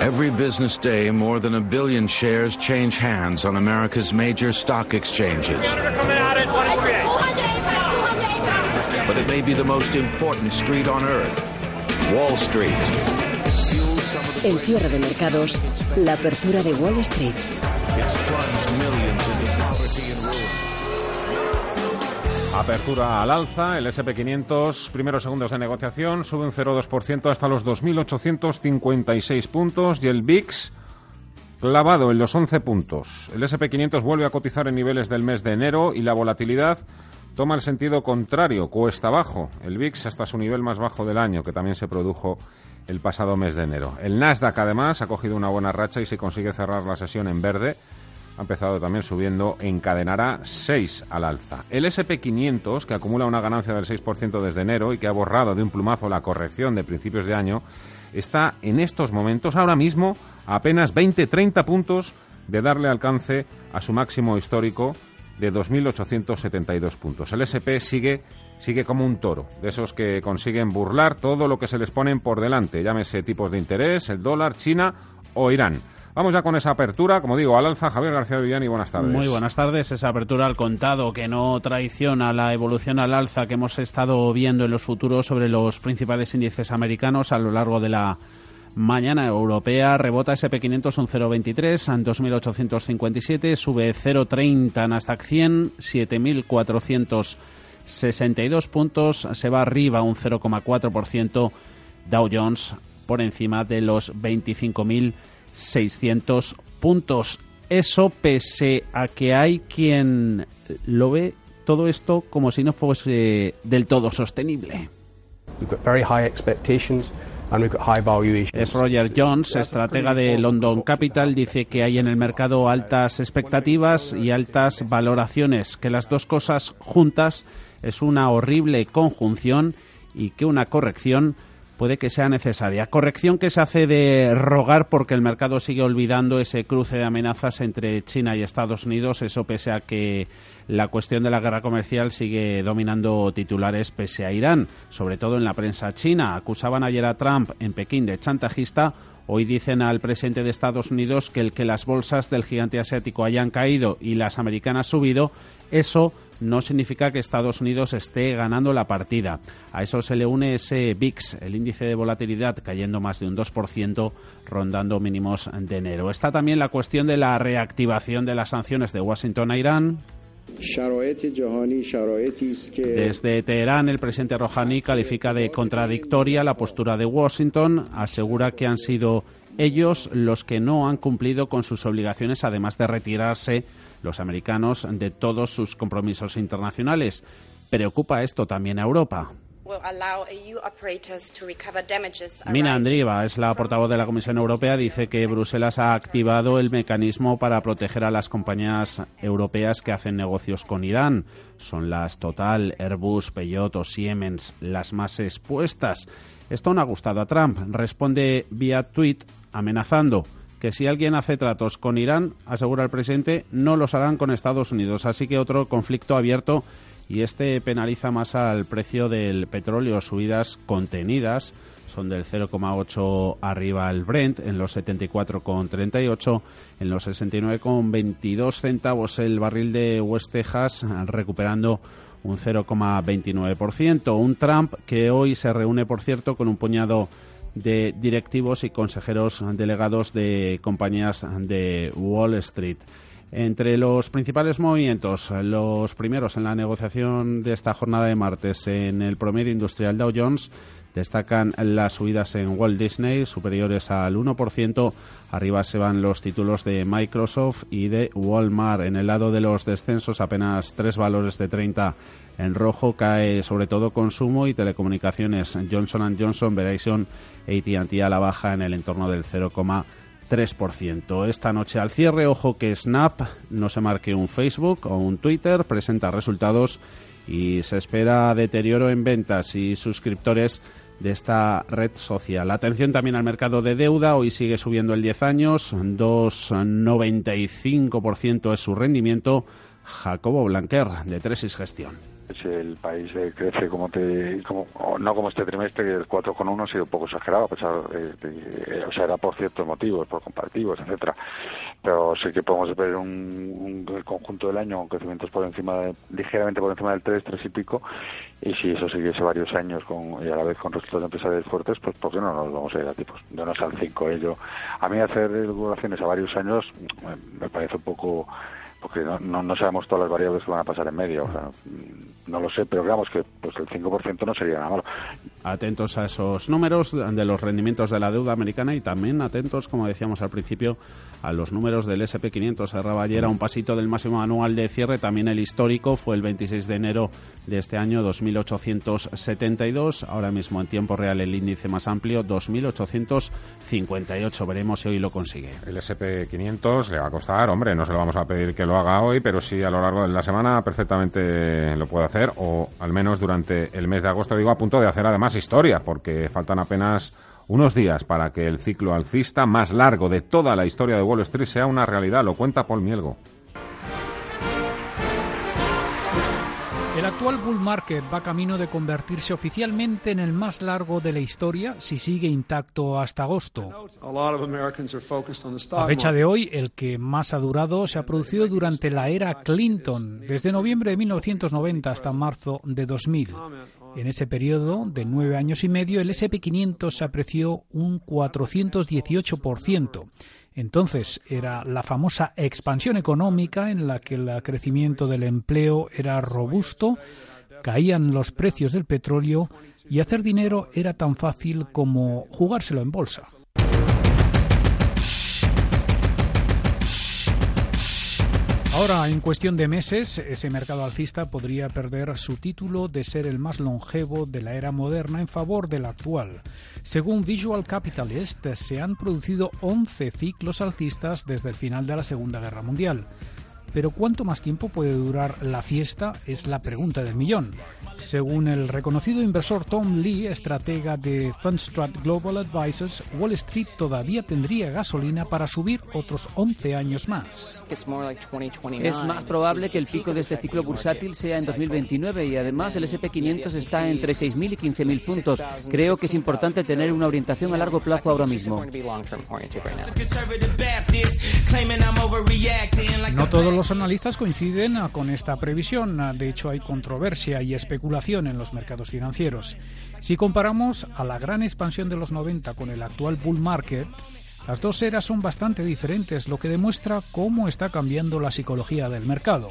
Every business day, more than a billion shares change hands on America's major stock exchanges. But it may be the most important street on earth, Wall Street. El cierre de mercados, la apertura de Wall Street. Apertura al alza, el SP500, primeros segundos de negociación, sube un 0,2% hasta los 2.856 puntos y el VIX clavado en los 11 puntos. El SP500 vuelve a cotizar en niveles del mes de enero y la volatilidad toma el sentido contrario, cuesta abajo. El VIX hasta su nivel más bajo del año, que también se produjo el pasado mes de enero. El Nasdaq además ha cogido una buena racha y si consigue cerrar la sesión en verde, ha empezado también subiendo, encadenará 6 al alza. El SP500, que acumula una ganancia del 6% desde enero y que ha borrado de un plumazo la corrección de principios de año, está en estos momentos, ahora mismo, a apenas 20-30 puntos de darle alcance a su máximo histórico de 2.872 puntos. El SP sigue, sigue como un toro, de esos que consiguen burlar todo lo que se les ponen por delante, llámese tipos de interés, el dólar, China o Irán. Vamos ya con esa apertura, como digo, al alza. Javier García Villani, buenas tardes. Muy buenas tardes. Esa apertura al contado que no traiciona la evolución al alza que hemos estado viendo en los futuros sobre los principales índices americanos a lo largo de la mañana europea. Rebota SP500 un 0,23 en 2.857, sube 0,30 Nasdaq 100, 7.462 puntos, se va arriba un 0,4% Dow Jones por encima de los 25.000 600 puntos. Eso pese a que hay quien lo ve todo esto como si no fuese del todo sostenible. Es Roger Jones, estratega de London Capital, dice que hay en el mercado altas expectativas y altas valoraciones, que las dos cosas juntas es una horrible conjunción y que una corrección puede que sea necesaria. Corrección que se hace de rogar porque el mercado sigue olvidando ese cruce de amenazas entre China y Estados Unidos, eso pese a que la cuestión de la guerra comercial sigue dominando titulares pese a Irán, sobre todo en la prensa china. Acusaban ayer a Trump en Pekín de chantajista. Hoy dicen al presidente de Estados Unidos que el que las bolsas del gigante asiático hayan caído y las americanas subido, eso no significa que Estados Unidos esté ganando la partida. A eso se le une ese VIX, el índice de volatilidad, cayendo más de un 2%, rondando mínimos de enero. Está también la cuestión de la reactivación de las sanciones de Washington a Irán. Desde Teherán, el presidente Rouhani califica de contradictoria la postura de Washington, asegura que han sido ellos los que no han cumplido con sus obligaciones, además de retirarse los americanos de todos sus compromisos internacionales. Preocupa esto también a Europa. Mina Andriva es la portavoz de la Comisión Europea. Dice que Bruselas ha activado el mecanismo para proteger a las compañías europeas que hacen negocios con Irán. Son las Total, Airbus, Peugeot o Siemens las más expuestas. Esto no ha gustado a Trump. Responde vía tweet amenazando que si alguien hace tratos con Irán, asegura el presidente, no los harán con Estados Unidos. Así que otro conflicto abierto y este penaliza más al precio del petróleo. Subidas contenidas son del 0,8 arriba el Brent, en los 74,38, en los 69,22 centavos el barril de West Texas, recuperando un 0,29%. Un Trump que hoy se reúne, por cierto, con un puñado de directivos y consejeros delegados de compañías de Wall Street. Entre los principales movimientos, los primeros en la negociación de esta jornada de martes en el promedio industrial Dow Jones, destacan las subidas en Walt Disney superiores al 1%. Arriba se van los títulos de Microsoft y de Walmart. En el lado de los descensos, apenas tres valores de 30 en rojo. Cae sobre todo consumo y telecomunicaciones. Johnson Johnson, Verizon, AT&T a la baja en el entorno del 0,5%. 3%. Esta noche al cierre, ojo que Snap no se marque un Facebook o un Twitter, presenta resultados y se espera deterioro en ventas y suscriptores de esta red social. Atención también al mercado de deuda, hoy sigue subiendo el 10 años, 2,95% es su rendimiento. Jacobo Blanquer, de Tresis Gestión el país eh, crece como te como, no como este trimestre que el 4,1 ha sido un poco exagerado a pesar de, o sea era por ciertos motivos por comparativos etcétera. Pero sí que podemos ver un, un conjunto del año con crecimientos por encima de, ligeramente por encima del 3 3 y pico y si eso siguiese varios años con y a la vez con resultados empresariales fuertes pues por qué no nos vamos a ir a tipos de unos al 5 ello. A mí hacer regulaciones a varios años me parece un poco porque no, no, sabemos todas las variables que van a pasar en medio. O sea, no lo sé, pero digamos que pues el 5% no sería nada malo. Atentos a esos números de los rendimientos de la deuda americana y también atentos, como decíamos al principio, a los números del SP500. Cerraba ayer a un pasito del máximo anual de cierre, también el histórico fue el 26 de enero de este año, 2.872. Ahora mismo en tiempo real el índice más amplio, 2.858. Veremos si hoy lo consigue. El SP500 le va a costar, hombre, no se lo vamos a pedir que lo haga hoy, pero sí a lo largo de la semana perfectamente lo puede hacer, o al menos durante el mes de agosto, digo, a punto de hacer además historia, porque faltan apenas unos días para que el ciclo alcista más largo de toda la historia de Wall Street sea una realidad, lo cuenta Paul Mielgo. Actual bull market va camino de convertirse oficialmente en el más largo de la historia si sigue intacto hasta agosto. A fecha de hoy, el que más ha durado se ha producido durante la era Clinton, desde noviembre de 1990 hasta marzo de 2000. En ese periodo de nueve años y medio, el SP500 se apreció un 418%. Entonces era la famosa expansión económica en la que el crecimiento del empleo era robusto, caían los precios del petróleo y hacer dinero era tan fácil como jugárselo en bolsa. Ahora, en cuestión de meses, ese mercado alcista podría perder su título de ser el más longevo de la era moderna en favor del actual. Según Visual Capitalist, se han producido 11 ciclos alcistas desde el final de la Segunda Guerra Mundial. Pero ¿cuánto más tiempo puede durar la fiesta? Es la pregunta del millón. Según el reconocido inversor Tom Lee, estratega de Fundstrat Global Advisors, Wall Street todavía tendría gasolina para subir otros 11 años más. Es más probable que el pico de este ciclo bursátil sea en 2029 y además el SP500 está entre 6.000 y 15.000 puntos. Creo que es importante tener una orientación a largo plazo ahora mismo. No todos los analistas coinciden con esta previsión. De hecho, hay controversia y especulación en los mercados financieros. Si comparamos a la gran expansión de los 90 con el actual bull market, las dos eras son bastante diferentes, lo que demuestra cómo está cambiando la psicología del mercado.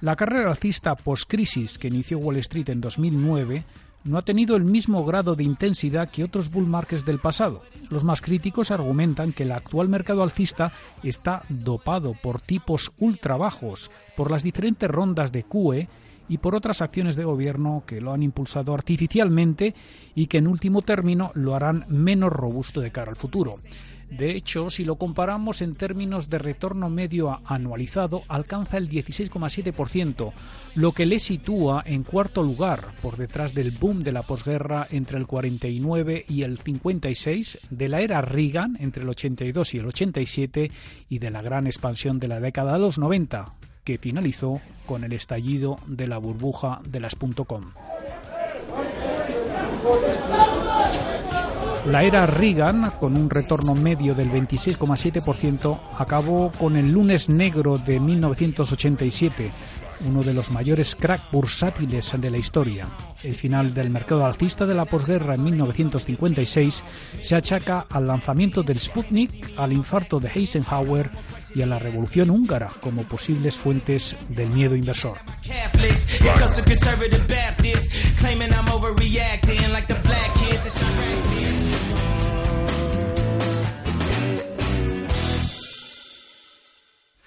La carrera alcista post-crisis que inició Wall Street en 2009 no ha tenido el mismo grado de intensidad que otros bull markets del pasado. Los más críticos argumentan que el actual mercado alcista está dopado por tipos ultra bajos, por las diferentes rondas de QE y por otras acciones de gobierno que lo han impulsado artificialmente y que en último término lo harán menos robusto de cara al futuro. De hecho, si lo comparamos en términos de retorno medio anualizado, alcanza el 16,7%, lo que le sitúa en cuarto lugar, por detrás del boom de la posguerra entre el 49 y el 56, de la era Reagan entre el 82 y el 87 y de la gran expansión de la década de los 90, que finalizó con el estallido de la burbuja de las .com. La era Reagan, con un retorno medio del 26,7%, acabó con el lunes negro de 1987, uno de los mayores crack bursátiles de la historia. El final del mercado alcista de la posguerra en 1956 se achaca al lanzamiento del Sputnik, al infarto de Eisenhower y a la revolución húngara como posibles fuentes del miedo inversor.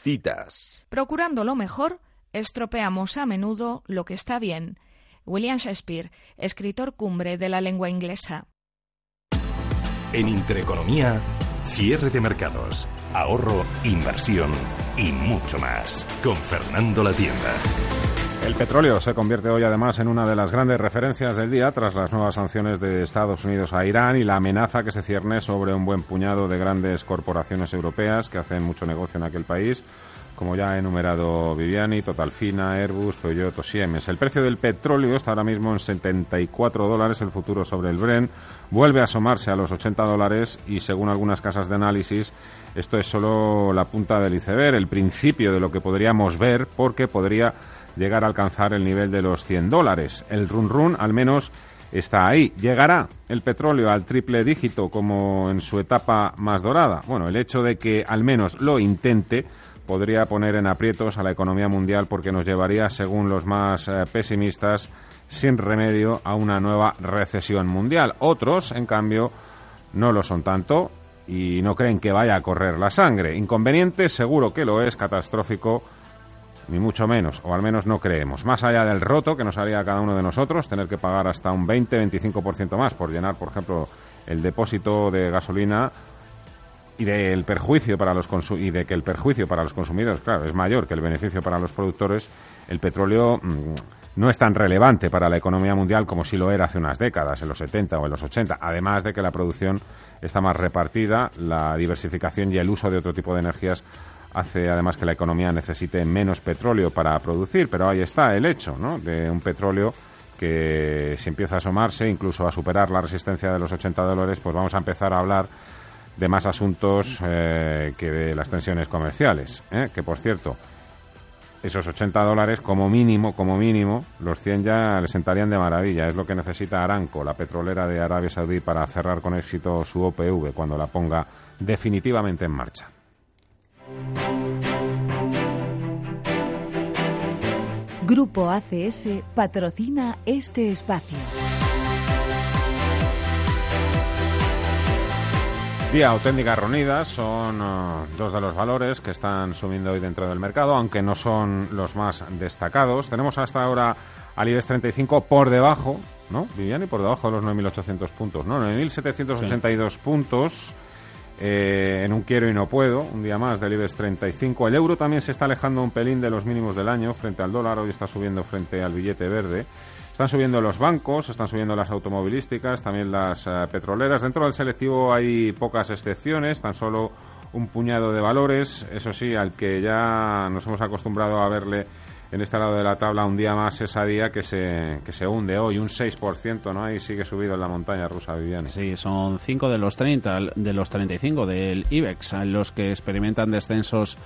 Citas. Procurando lo mejor, estropeamos a menudo lo que está bien. William Shakespeare, escritor cumbre de la lengua inglesa. En Intereconomía, cierre de mercados, ahorro, inversión y mucho más. Con Fernando La Tienda. El petróleo se convierte hoy además en una de las grandes referencias del día tras las nuevas sanciones de Estados Unidos a Irán y la amenaza que se cierne sobre un buen puñado de grandes corporaciones europeas que hacen mucho negocio en aquel país, como ya ha enumerado Viviani, Totalfina, Airbus, Toyota, Siemens. El precio del petróleo está ahora mismo en 74 dólares, el futuro sobre el Brent vuelve a asomarse a los 80 dólares y según algunas casas de análisis esto es solo la punta del iceberg, el principio de lo que podríamos ver porque podría llegar a alcanzar el nivel de los 100 dólares. El run run al menos está ahí. ¿Llegará el petróleo al triple dígito como en su etapa más dorada? Bueno, el hecho de que al menos lo intente podría poner en aprietos a la economía mundial porque nos llevaría, según los más eh, pesimistas, sin remedio a una nueva recesión mundial. Otros, en cambio, no lo son tanto y no creen que vaya a correr la sangre. Inconveniente, seguro que lo es, catastrófico ni mucho menos, o al menos no creemos. Más allá del roto que nos haría a cada uno de nosotros, tener que pagar hasta un 20-25% más por llenar, por ejemplo, el depósito de gasolina y del perjuicio para los y de que el perjuicio para los consumidores, claro, es mayor que el beneficio para los productores, el petróleo mm, no es tan relevante para la economía mundial como si lo era hace unas décadas, en los 70 o en los 80, además de que la producción está más repartida, la diversificación y el uso de otro tipo de energías hace además que la economía necesite menos petróleo para producir, pero ahí está el hecho ¿no? de un petróleo que si empieza a asomarse, incluso a superar la resistencia de los 80 dólares, pues vamos a empezar a hablar de más asuntos eh, que de las tensiones comerciales. ¿eh? Que por cierto, esos 80 dólares como mínimo, como mínimo, los 100 ya le sentarían de maravilla. Es lo que necesita Aranco, la petrolera de Arabia Saudí, para cerrar con éxito su OPV cuando la ponga definitivamente en marcha. Grupo ACS patrocina este espacio. Vía auténticas reunidas son uh, dos de los valores que están subiendo hoy dentro del mercado, aunque no son los más destacados. Tenemos hasta ahora al IBEX 35 por debajo, ¿no? Viviani, por debajo de los 9.800 puntos, ¿no? 9.782 puntos. Eh, en un quiero y no puedo, un día más del IBEX 35. El euro también se está alejando un pelín de los mínimos del año frente al dólar, hoy está subiendo frente al billete verde. Están subiendo los bancos, están subiendo las automovilísticas, también las eh, petroleras. Dentro del selectivo hay pocas excepciones, tan solo un puñado de valores, eso sí, al que ya nos hemos acostumbrado a verle en este lado de la tabla un día más esa día que se, que se hunde hoy, un 6%, ¿no? Ahí sigue subido en la montaña rusa, Viviane. Sí, son 5 de los 30, de los 35 del IBEX, los que experimentan descensos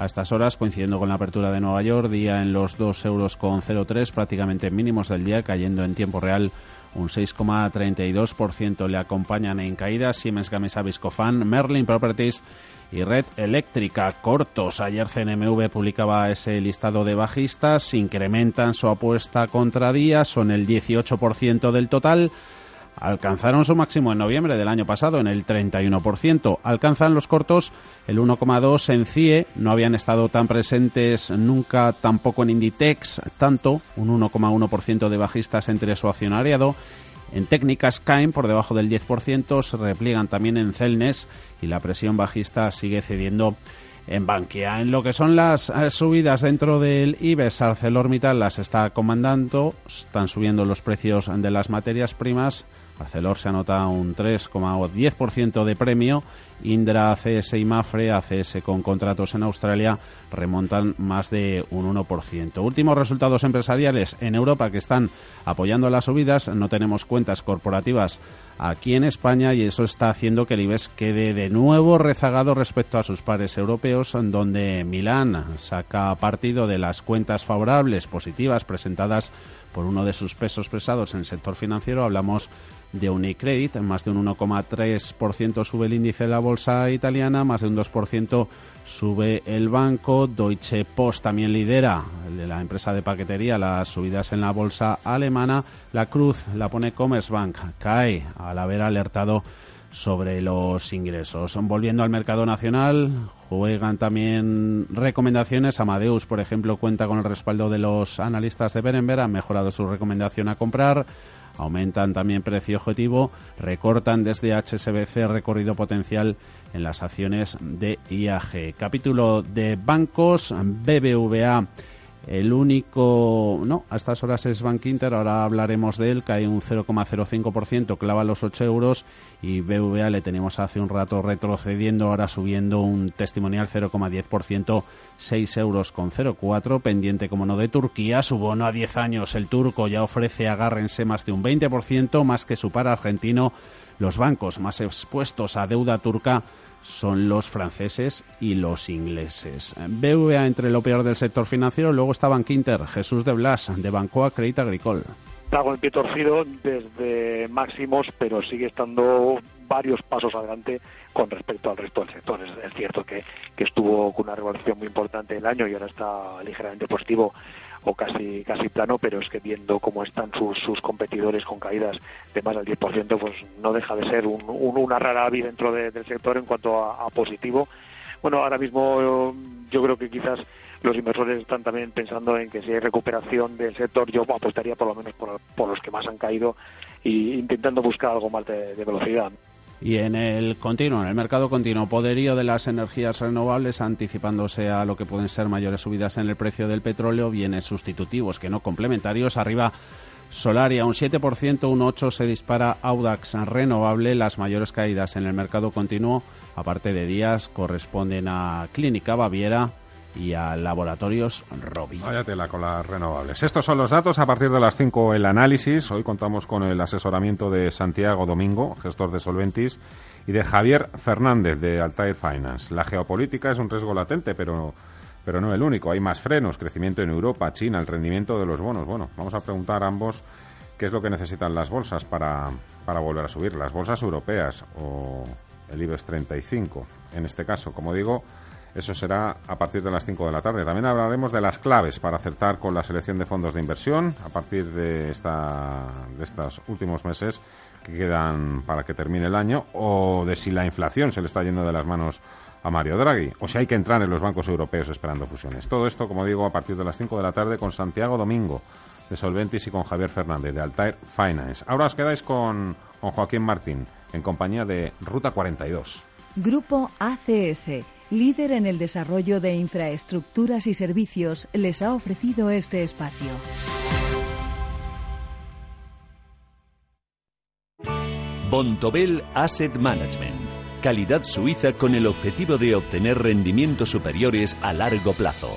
a estas horas, coincidiendo con la apertura de Nueva York, día en los 2 euros con 0,3, prácticamente mínimos del día, cayendo en tiempo real un 6,32%. Le acompañan en caída Siemens Gamesa Viscofan, Merlin Properties y Red Eléctrica. Cortos. Ayer CNMV publicaba ese listado de bajistas. Incrementan su apuesta contra días. Son el 18% del total alcanzaron su máximo en noviembre del año pasado en el 31%. Alcanzan los cortos el 1,2 en CIE, no habían estado tan presentes nunca tampoco en Inditex, tanto, un 1,1% de bajistas entre su accionariado. En técnicas caen por debajo del 10%, se repliegan también en Celnes y la presión bajista sigue cediendo en Bankia. En lo que son las eh, subidas dentro del IBEX, ArcelorMittal las está comandando, están subiendo los precios de las materias primas Arcelor se anota un 3,10% de premio. Indra, ACS y Mafre, ACS con contratos en Australia, remontan más de un 1%. Últimos resultados empresariales en Europa que están apoyando las subidas. No tenemos cuentas corporativas aquí en España y eso está haciendo que el IBEX quede de nuevo rezagado respecto a sus pares europeos, donde Milán saca partido de las cuentas favorables, positivas, presentadas por uno de sus pesos pesados en el sector financiero. Hablamos de Unicredit, más de un 1,3% sube el índice de la bolsa italiana, más de un 2% sube el banco, Deutsche Post también lidera, de la empresa de paquetería, las subidas en la bolsa alemana, la cruz la pone Commerzbank, cae al haber alertado sobre los ingresos. Volviendo al mercado nacional, juegan también recomendaciones. Amadeus, por ejemplo, cuenta con el respaldo de los analistas de Berenberg, han mejorado su recomendación a comprar. Aumentan también precio objetivo, recortan desde HSBC recorrido potencial en las acciones de IAG. Capítulo de bancos, BBVA el único, no, a estas horas es Bank Inter, ahora hablaremos de él, cae un 0,05%, clava los 8 euros y BVA le tenemos hace un rato retrocediendo, ahora subiendo un testimonial 0,10%, 6 euros con 0,4, pendiente como no de Turquía, su bono a 10 años, el turco ya ofrece, agárrense más de un 20%, más que su par argentino, los bancos más expuestos a deuda turca son los franceses y los ingleses. BVA entre lo peor del sector financiero, luego está Bankinter, Jesús de Blas, de Bancoa Crédito Agricole. Está con el pie torcido desde máximos, pero sigue estando varios pasos adelante con respecto al resto del sector. Es, cierto que, que estuvo con una revolución muy importante el año y ahora está ligeramente positivo o casi casi plano, pero es que viendo cómo están sus, sus competidores con caídas de más del 10%, pues no deja de ser un, una rara avis dentro del sector en cuanto a, positivo. Bueno, ahora mismo yo creo que quizás los inversores están también pensando en que si hay recuperación del sector, yo apostaría por lo menos por, por los que más han caído e intentando buscar algo más de velocidad. Y en el continuo, en el mercado continuo, poderío de las energías renovables anticipándose a lo que pueden ser mayores subidas en el precio del petróleo, bienes sustitutivos que no complementarios. Arriba Solaria un 7%, un 8% se dispara Audax renovable. Las mayores caídas en el mercado continuo, aparte de días, corresponden a Clínica Baviera, y a Laboratorios Robi. Vaya tela con las renovables. Estos son los datos. A partir de las 5 el análisis. Hoy contamos con el asesoramiento de Santiago Domingo, gestor de Solventis, y de Javier Fernández de Altair Finance. La geopolítica es un riesgo latente, pero pero no el único. Hay más frenos, crecimiento en Europa, China, el rendimiento de los bonos. Bueno, vamos a preguntar a ambos qué es lo que necesitan las bolsas para, para volver a subir. Las bolsas europeas o el IBEX 35. En este caso, como digo, eso será a partir de las 5 de la tarde. También hablaremos de las claves para acertar con la selección de fondos de inversión a partir de, esta, de estos últimos meses que quedan para que termine el año o de si la inflación se le está yendo de las manos a Mario Draghi o si hay que entrar en los bancos europeos esperando fusiones. Todo esto, como digo, a partir de las 5 de la tarde con Santiago Domingo de Solventis y con Javier Fernández de Altair Finance. Ahora os quedáis con, con Joaquín Martín en compañía de Ruta 42. Grupo ACS líder en el desarrollo de infraestructuras y servicios, les ha ofrecido este espacio. Bontobel Asset Management calidad suiza con el objetivo de obtener rendimientos superiores a largo plazo.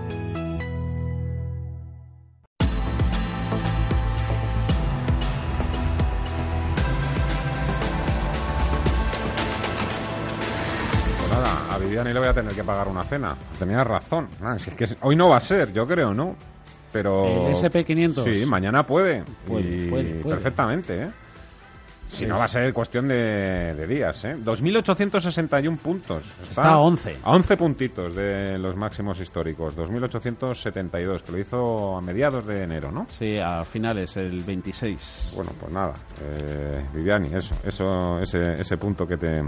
A tener que pagar una cena. Tenía razón. Ah, es que hoy no va a ser, yo creo, ¿no? Pero... El SP500. Sí, mañana puede. Perfectamente, ¿eh? Si no va a ser cuestión de, días, ¿eh? 2.861 puntos. Está, a 11. A 11 puntitos de los máximos históricos. 2.872, que lo hizo a mediados de enero, ¿no? Sí, a finales, el 26. Bueno, pues nada. Eh, Viviani, eso, eso ese, ese punto que te,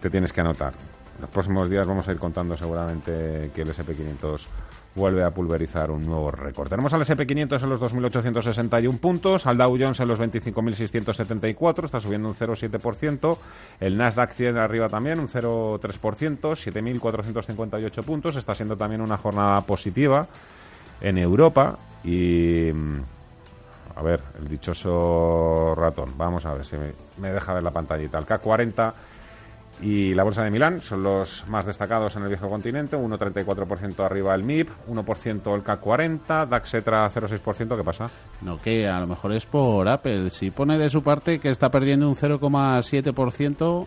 te tienes que anotar los próximos días vamos a ir contando seguramente que el SP500 vuelve a pulverizar un nuevo récord. Tenemos al SP500 en los 2.861 puntos, al Dow Jones en los 25.674, está subiendo un 0,7%, el Nasdaq 100 arriba también, un 0,3%, 7.458 puntos, está siendo también una jornada positiva en Europa y... Mm, a ver, el dichoso ratón. Vamos a ver si me, deja ver la pantallita. El K40 y la Bolsa de Milán son los más destacados en el viejo continente, 1,34% arriba el MIP, 1% el K40, DAX Etra 0,6%, ¿qué pasa? No, que a lo mejor es por Apple. Si pone de su parte que está perdiendo un 0,7%,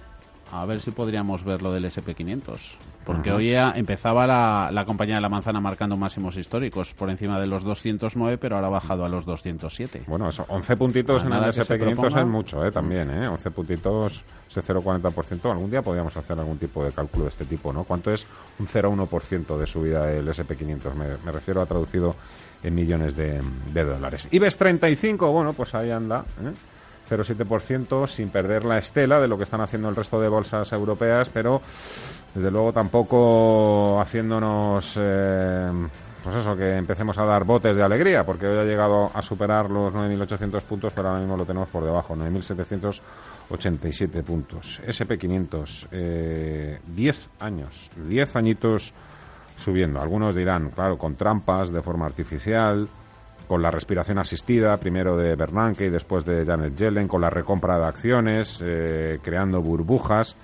a ver si podríamos ver lo del SP500. Porque hoy empezaba la, la, compañía de la manzana marcando máximos históricos por encima de los 209, pero ahora ha bajado a los 207. Bueno, eso, 11 puntitos en el SP500 es mucho, ¿eh? También, ¿eh? 11 puntitos, ese 0,40%. Algún día podríamos hacer algún tipo de cálculo de este tipo, ¿no? ¿Cuánto es un 0,1% de subida del SP500? Me, me, refiero a traducido en millones de, de dólares. IBEX 35, bueno, pues ahí anda, ¿eh? 0,7% sin perder la estela de lo que están haciendo el resto de bolsas europeas, pero desde luego tampoco haciéndonos eh, pues eso, que empecemos a dar botes de alegría, porque hoy ha llegado a superar los 9.800 puntos, pero ahora mismo lo tenemos por debajo, 9.787 puntos. SP500, eh, 10 años, 10 añitos subiendo. Algunos dirán, claro, con trampas, de forma artificial, con la respiración asistida, primero de Bernanke y después de Janet Yellen, con la recompra de acciones, eh, creando burbujas.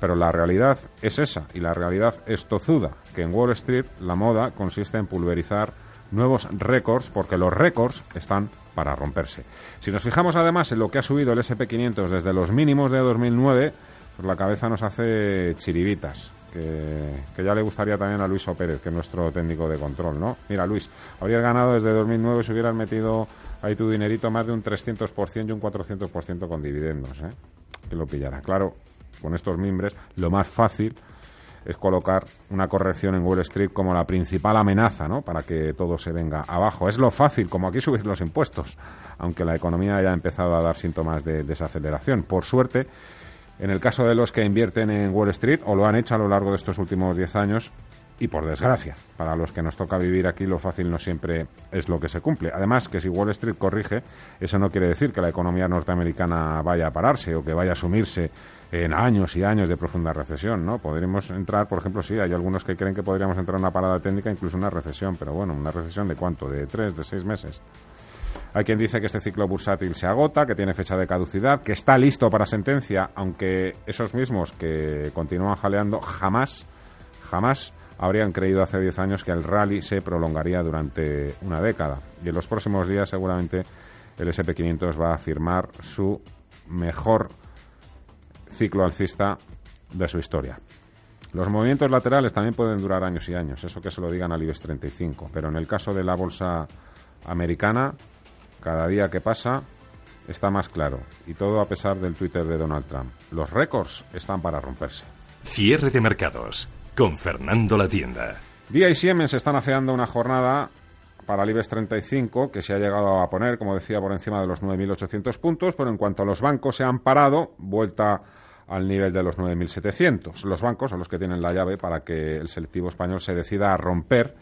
Pero la realidad es esa, y la realidad es tozuda, que en Wall Street la moda consiste en pulverizar nuevos récords, porque los récords están para romperse. Si nos fijamos además en lo que ha subido el SP500 desde los mínimos de 2009, pues la cabeza nos hace chiribitas que, ya le gustaría también a Luis Pérez, que es nuestro técnico de control, ¿no? Mira, Luis, habrías ganado desde 2009 si hubieras metido ahí tu dinerito más de un 300% y un 400% con dividendos, ¿eh? Que lo pillara. Claro, con estos mimbres, lo más fácil es colocar una corrección en Wall Street como la principal amenaza, ¿no? Para que todo se venga abajo. Es lo fácil, como aquí subir los impuestos, aunque la economía haya empezado a dar síntomas de desaceleración. Por suerte, en el caso de los que invierten en Wall Street, o lo han hecho a lo largo de estos últimos 10 años, y por desgracia, para los que nos toca vivir aquí, lo fácil no siempre es lo que se cumple. Además, que si Wall Street corrige, eso no quiere decir que la economía norteamericana vaya a pararse o que vaya a sumirse en años y años de profunda recesión, ¿no? Podríamos entrar, por ejemplo, sí, hay algunos que creen que podríamos entrar en una parada técnica, incluso una recesión, pero bueno, una recesión de cuánto, de tres, de seis meses. Hay quien dice que este ciclo bursátil se agota, que tiene fecha de caducidad, que está listo para sentencia, aunque esos mismos que continúan jaleando jamás, jamás habrían creído hace 10 años que el rally se prolongaría durante una década. Y en los próximos días seguramente el SP500 va a firmar su mejor ciclo alcista de su historia. Los movimientos laterales también pueden durar años y años, eso que se lo digan al IBEX 35, pero en el caso de la bolsa americana cada día que pasa está más claro, y todo a pesar del Twitter de Donald Trump. Los récords están para romperse. Cierre de mercados con Fernando La Tienda. Día y Siemens están afeando una jornada para el IBEX 35 que se ha llegado a poner, como decía, por encima de los 9.800 puntos, pero en cuanto a los bancos se han parado, vuelta al nivel de los 9.700. Los bancos son los que tienen la llave para que el selectivo español se decida a romper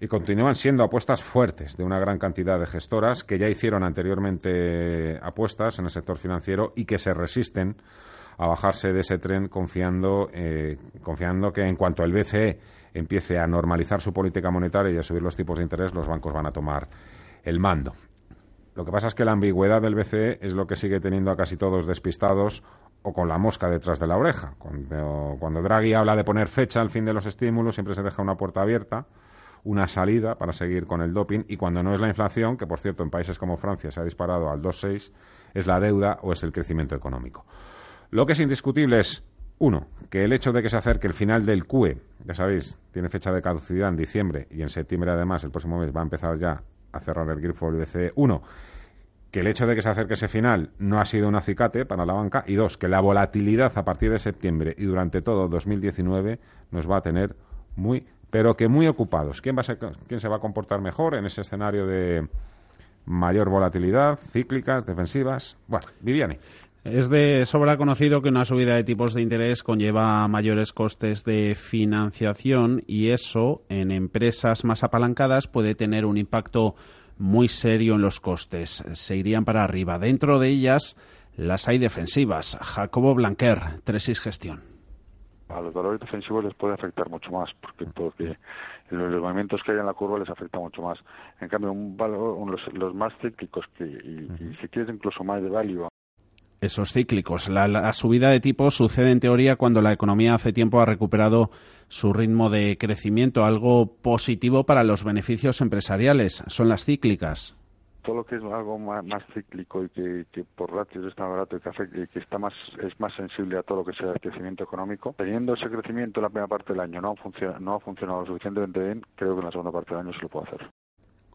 y continúan siendo apuestas fuertes de una gran cantidad de gestoras que ya hicieron anteriormente apuestas en el sector financiero y que se resisten a bajarse de ese tren confiando, eh, confiando que en cuanto el BCE empiece a normalizar su política monetaria y a subir los tipos de interés, los bancos van a tomar el mando. Lo que pasa es que la ambigüedad del BCE es lo que sigue teniendo a casi todos despistados o con la mosca detrás de la oreja. Cuando, cuando Draghi habla de poner fecha al fin de los estímulos, siempre se deja una puerta abierta una salida para seguir con el doping y cuando no es la inflación, que por cierto en países como Francia se ha disparado al 2,6, es la deuda o es el crecimiento económico. Lo que es indiscutible es, uno, que el hecho de que se acerque el final del CUE, ya sabéis, tiene fecha de caducidad en diciembre y en septiembre además, el próximo mes, va a empezar ya cerrar el grifo del BCE. Uno, que el hecho de que se acerque ese final no ha sido un acicate para la banca. Y dos, que la volatilidad a partir de septiembre y durante todo 2019 nos va a tener muy pero que muy ocupados. ¿Quién, va a ¿Quién se va a comportar mejor en ese escenario de mayor volatilidad, cíclicas, defensivas? Bueno, Viviani. Es de sobra conocido que una subida de tipos de interés conlleva mayores costes de financiación y eso en empresas más apalancadas puede tener un impacto muy serio en los costes. Se irían para arriba. Dentro de ellas las hay defensivas. Jacobo Blanquer, Tresis Gestión. A los valores defensivos les puede afectar mucho más porque, porque los movimientos que hay en la curva les afecta mucho más. En cambio, un valor, los, más cíclicos que, y, y si quieres incluso más de value esos cíclicos. La, subida de tipos sucede en teoría cuando la economía hace tiempo ha recuperado su ritmo de crecimiento, algo positivo para los beneficios empresariales. Son las cíclicas. Todo lo que es algo más, cíclico y que, por ratios está barato y que, que está más, es más sensible a todo lo que sea el crecimiento económico, teniendo ese crecimiento en la primera parte del año no ha, no ha funcionado lo suficientemente bien, creo que en la segunda parte del año se lo puede hacer.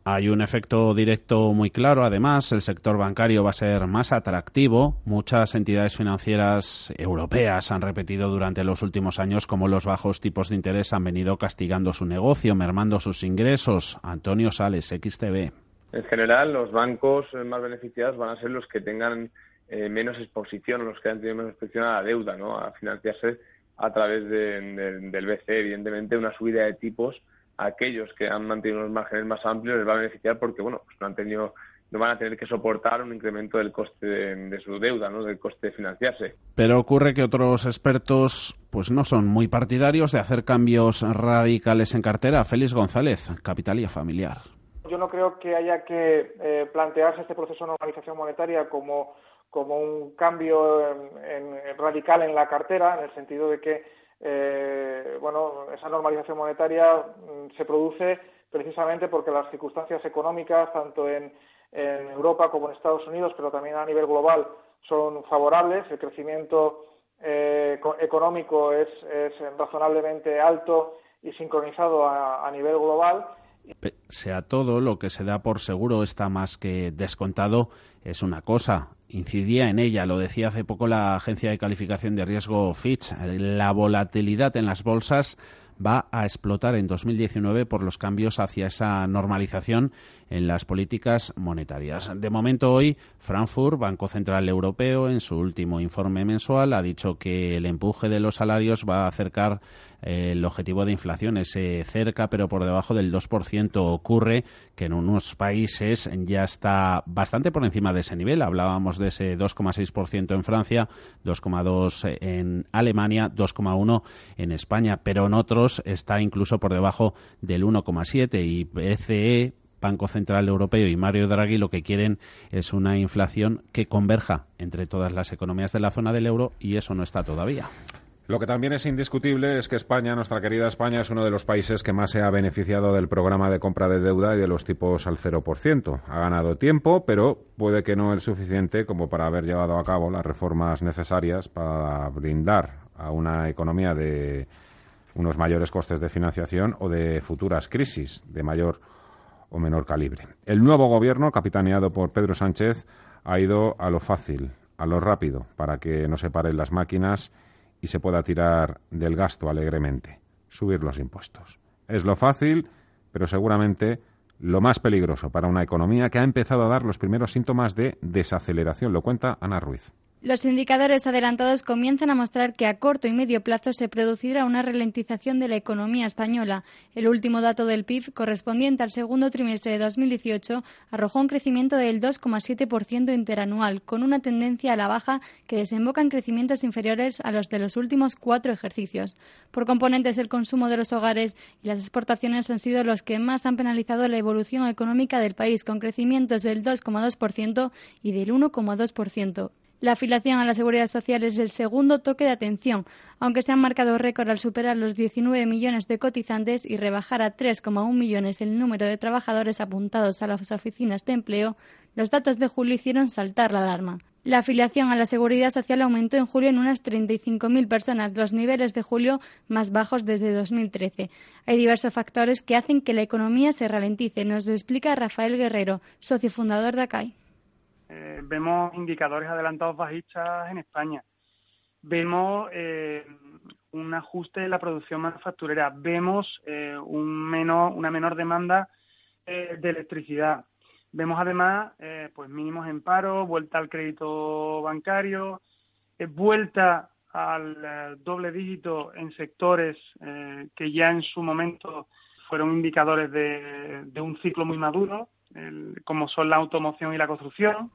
Hay un efecto directo muy claro. Además, el sector bancario va a ser más atractivo. Muchas entidades financieras europeas han repetido durante los últimos años cómo los bajos tipos de interés han venido castigando su negocio, mermando sus ingresos. Antonio Sales, XTV. En general, los bancos más beneficiados van a ser los que tengan eh, menos exposición, los que han tenido menos exposición a la deuda, ¿no? a financiarse a través del BCE. Evidentemente, una subida de tipos aquellos que han mantenido unos márgenes más amplios les va a beneficiar porque, bueno, pues no han tenido no van a tener que soportar un incremento del coste de, su deuda, ¿no? del coste de financiarse. Pero ocurre que otros expertos pues no son muy partidarios de hacer cambios radicales en cartera. Félix González, Capitalía Familiar. Yo no creo que haya que eh, plantearse este proceso de normalización monetaria como, como un cambio radical en la cartera, en el sentido de que eh, bueno, esa normalización monetaria mm, se produce precisamente porque las circunstancias económicas, tanto en, Europa como en Estados Unidos, pero también a nivel global, son favorables. El crecimiento eh, económico es, razonablemente alto y sincronizado a nivel global sea todo, lo que se da por seguro está más que descontado, es una cosa. Incidía en ella, lo decía hace poco la agencia de calificación de riesgo Fitch, la volatilidad en las bolsas va a explotar en 2019 por los cambios hacia esa normalización en las políticas monetarias. De momento hoy, Frankfurt, Banco Central Europeo, en su último informe mensual ha dicho que el empuje de los salarios va a acercar eh, el objetivo de inflación, ese cerca pero por debajo del 2%. Ocurre que en unos países ya está bastante por encima de ese nivel. Hablábamos de ese 2,6% en Francia, 2,2% en Alemania, 2,1% en España, pero en otros está incluso por debajo del 1,7% y BCE Banco Central Europeo y Mario Draghi lo que quieren es una inflación que converja entre todas las economías de la zona del euro y eso no está todavía. Lo que también es indiscutible es que España, nuestra querida España, es uno de los países que más se ha beneficiado del programa de compra de deuda y de los tipos al 0%. Ha ganado tiempo, pero puede que no el suficiente como para haber llevado a cabo las reformas necesarias para brindar a una economía de unos mayores costes de financiación o de futuras crisis de mayor o menor calibre. El nuevo gobierno, capitaneado por Pedro Sánchez, ha ido a lo fácil, a lo rápido, para que no se paren las máquinas y se pueda tirar del gasto alegremente, subir los impuestos. Es lo fácil, pero seguramente lo más peligroso para una economía que ha empezado a dar los primeros síntomas de desaceleración. Lo cuenta Ana Ruiz. Los indicadores adelantados comienzan a mostrar que a corto y medio plazo se producirá una ralentización de la economía española. El último dato del PIB, correspondiente al segundo trimestre de 2018, arrojó un crecimiento del 2,7% interanual, con una tendencia a la baja que desemboca en crecimientos inferiores a los de los últimos cuatro ejercicios. Por componentes, el consumo de los hogares y las exportaciones han sido los que más han penalizado la evolución económica del país, con crecimientos del 2,2% y del 1,2%. La afiliación a la Seguridad Social es el segundo toque de atención, aunque se han marcado récord al superar los 19 millones de cotizantes y rebajar a 3,1 millones el número de trabajadores apuntados a las oficinas de empleo, los datos de julio hicieron saltar la alarma. La afiliación a la Seguridad Social aumentó en julio en unas 35.000 personas, los niveles de julio más bajos desde 2013. Hay diversos factores que hacen que la economía se ralentice, nos lo explica Rafael Guerrero, socio fundador de ACAI. Eh, vemos indicadores adelantados bajistas en España. Vemos eh, un ajuste de la producción manufacturera. Vemos eh, un menor, una menor demanda de electricidad. Vemos además eh, pues mínimos en paro, vuelta al crédito bancario, eh, vuelta al eh, doble dígito en sectores que ya en su momento fueron indicadores de, de un ciclo muy maduro, como son la automoción y la construcción.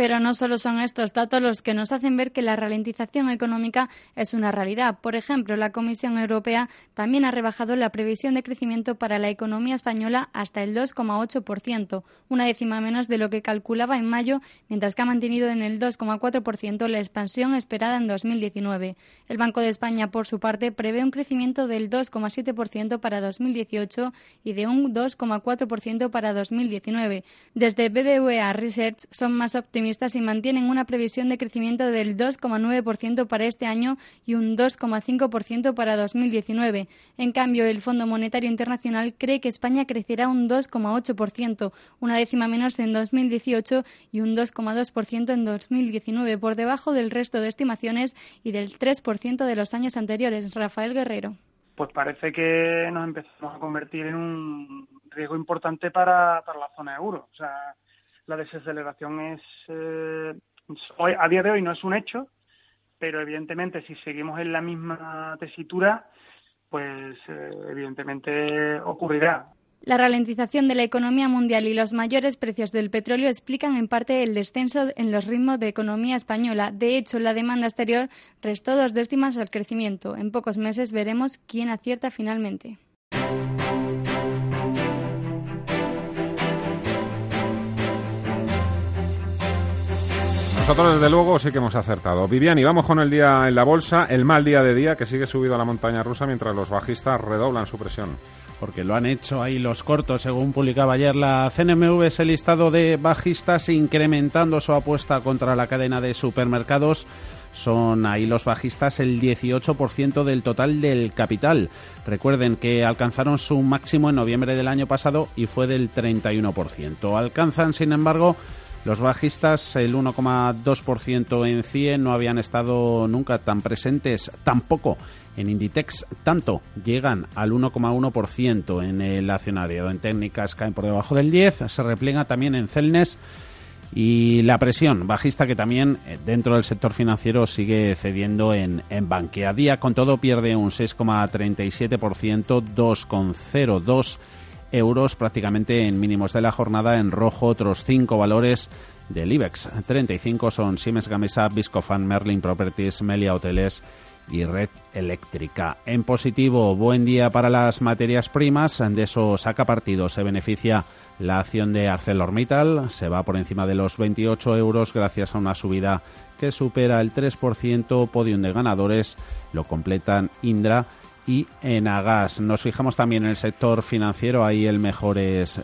Pero no solo son estos datos los que nos hacen ver que la ralentización económica es una realidad. Por ejemplo, la Comisión Europea también ha rebajado la previsión de crecimiento para la economía española hasta el 2,8%, una décima menos de lo que calculaba en mayo, mientras que ha mantenido en el 2,4% la expansión esperada en 2019. El Banco de España, por su parte, prevé un crecimiento del 2,7% para 2018 y de un 2,4% para 2019. Desde BBVA Research son más optimistas y mantienen una previsión de crecimiento del 2,9% para este año y un 2,5% para 2019. En cambio, el Fondo Monetario Internacional cree que España crecerá un 2,8%, una décima menos en 2018 y un 2,2% en 2019, por debajo del resto de estimaciones y del 3% de los años anteriores. Rafael Guerrero. Pues parece que nos empezamos a convertir en un riesgo importante para, la zona euro. La desaceleración es, eh, hoy, a día de hoy no es un hecho, pero evidentemente si seguimos en la misma tesitura, pues eh, evidentemente ocurrirá. La ralentización de la economía mundial y los mayores precios del petróleo explican en parte el descenso en los ritmos de economía española. De hecho, la demanda exterior restó dos décimas al crecimiento. En pocos meses veremos quién acierta finalmente. Nosotros, desde luego, sí que hemos acertado. Viviani, vamos con el día en la bolsa, el mal día de día que sigue subido a la montaña rusa mientras los bajistas redoblan su presión. Porque lo han hecho ahí los cortos, según publicaba ayer la CNMV, ese listado de bajistas incrementando su apuesta contra la cadena de supermercados son ahí los bajistas el 18% del total del capital. Recuerden que alcanzaron su máximo en noviembre del año pasado y fue del 31%. Alcanzan, sin embargo, los bajistas, el 1,2% en CIE, no habían estado nunca tan presentes, tampoco en Inditex, tanto llegan al 1,1% en el accionariado. En técnicas caen por debajo del 10, se repliega también en Celnes y la presión bajista que también eh, dentro del sector financiero sigue cediendo en, en con todo pierde un 6,37%, 2,02% euros prácticamente en mínimos de la jornada. En rojo otros cinco valores del IBEX 35 son Siemens Gamesa, Viscofan, Merlin Properties, Melia Hoteles y Red Eléctrica. En positivo, buen día para las materias primas, de eso saca partido, se beneficia la acción de ArcelorMittal, se va por encima de los 28 euros gracias a una subida que supera el 3%, podium de ganadores, lo completan Indra y en Agas. Nos fijamos también en el sector financiero, ahí el mejor es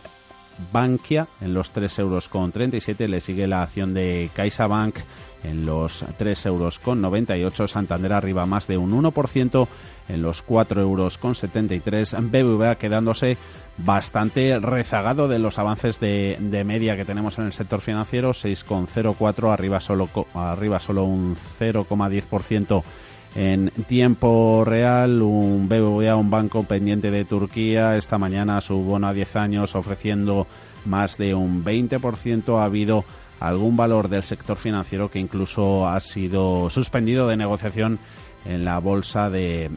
Bankia en los 3 euros con 37, le sigue la acción de CaixaBank en los 3 euros con 98, Santander arriba más de un 1% en los 4 euros con 73, BBVA quedándose bastante rezagado de los avances de, de media que tenemos en el sector financiero, 6,04 arriba solo arriba solo un 0,10% en tiempo real. Un BBVA, un banco pendiente de Turquía, esta mañana su bono a 10 años ofreciendo más de un 20%. Ha habido algún valor del sector financiero que incluso ha sido suspendido de negociación en la bolsa de,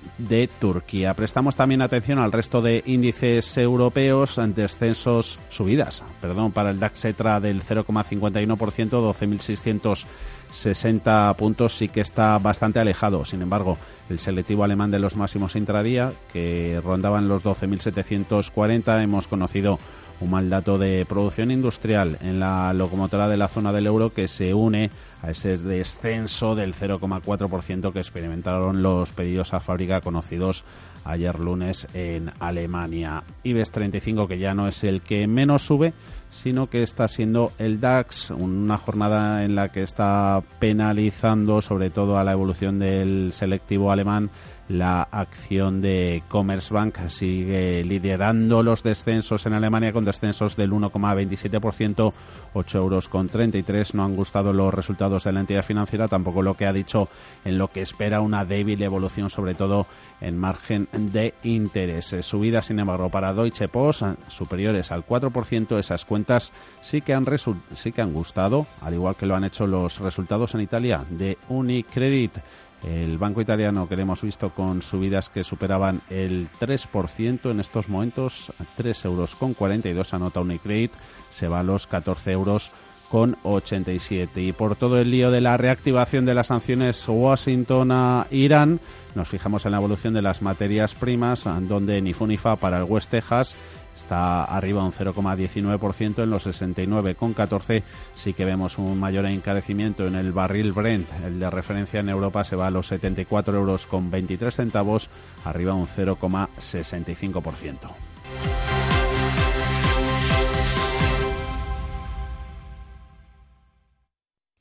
Turquía. Prestamos también atención al resto de índices europeos en descensos, subidas, perdón, para el DAX ETRA del 0,51%, 12.660 puntos, sí que está bastante alejado. Sin embargo, el selectivo alemán de los máximos intradía, que rondaban los 12.740, hemos conocido un mal dato de producción industrial en la locomotora de la zona del euro que se une a ese descenso del 0,4% que experimentaron los pedidos a fábrica conocidos ayer lunes en Alemania. IBEX 35 que ya no es el que menos sube, sino que está siendo el DAX, una jornada en la que está penalizando sobre todo a la evolución del selectivo alemán la acción de Commerzbank. Sigue liderando los descensos en Alemania con descensos del 1,27%, 8 euros con 33. No han gustado los resultados de la entidad financiera, tampoco lo que ha dicho en lo que espera una débil evolución, sobre todo en margen de interés. Subidas, sin embargo, para Deutsche Post superiores al 4%. Esas cuentas sí que han, sí que han gustado, al igual que lo han hecho los resultados en Italia de Unicredit. El banco italiano que le hemos visto con subidas que superaban el 3% en estos momentos, 3 euros con 42 anota Unicredit, se va a los 14 euros con 87. Y por todo el lío de la reactivación de las sanciones Washington a Irán, nos fijamos en la evolución de las materias primas, donde ni Funifa para el West Texas está arriba un 0,19% en los 69,14. Sí que vemos un mayor encarecimiento en el barril Brent. El de referencia en Europa se va a los 74 euros con 23 centavos, arriba un 0,65%.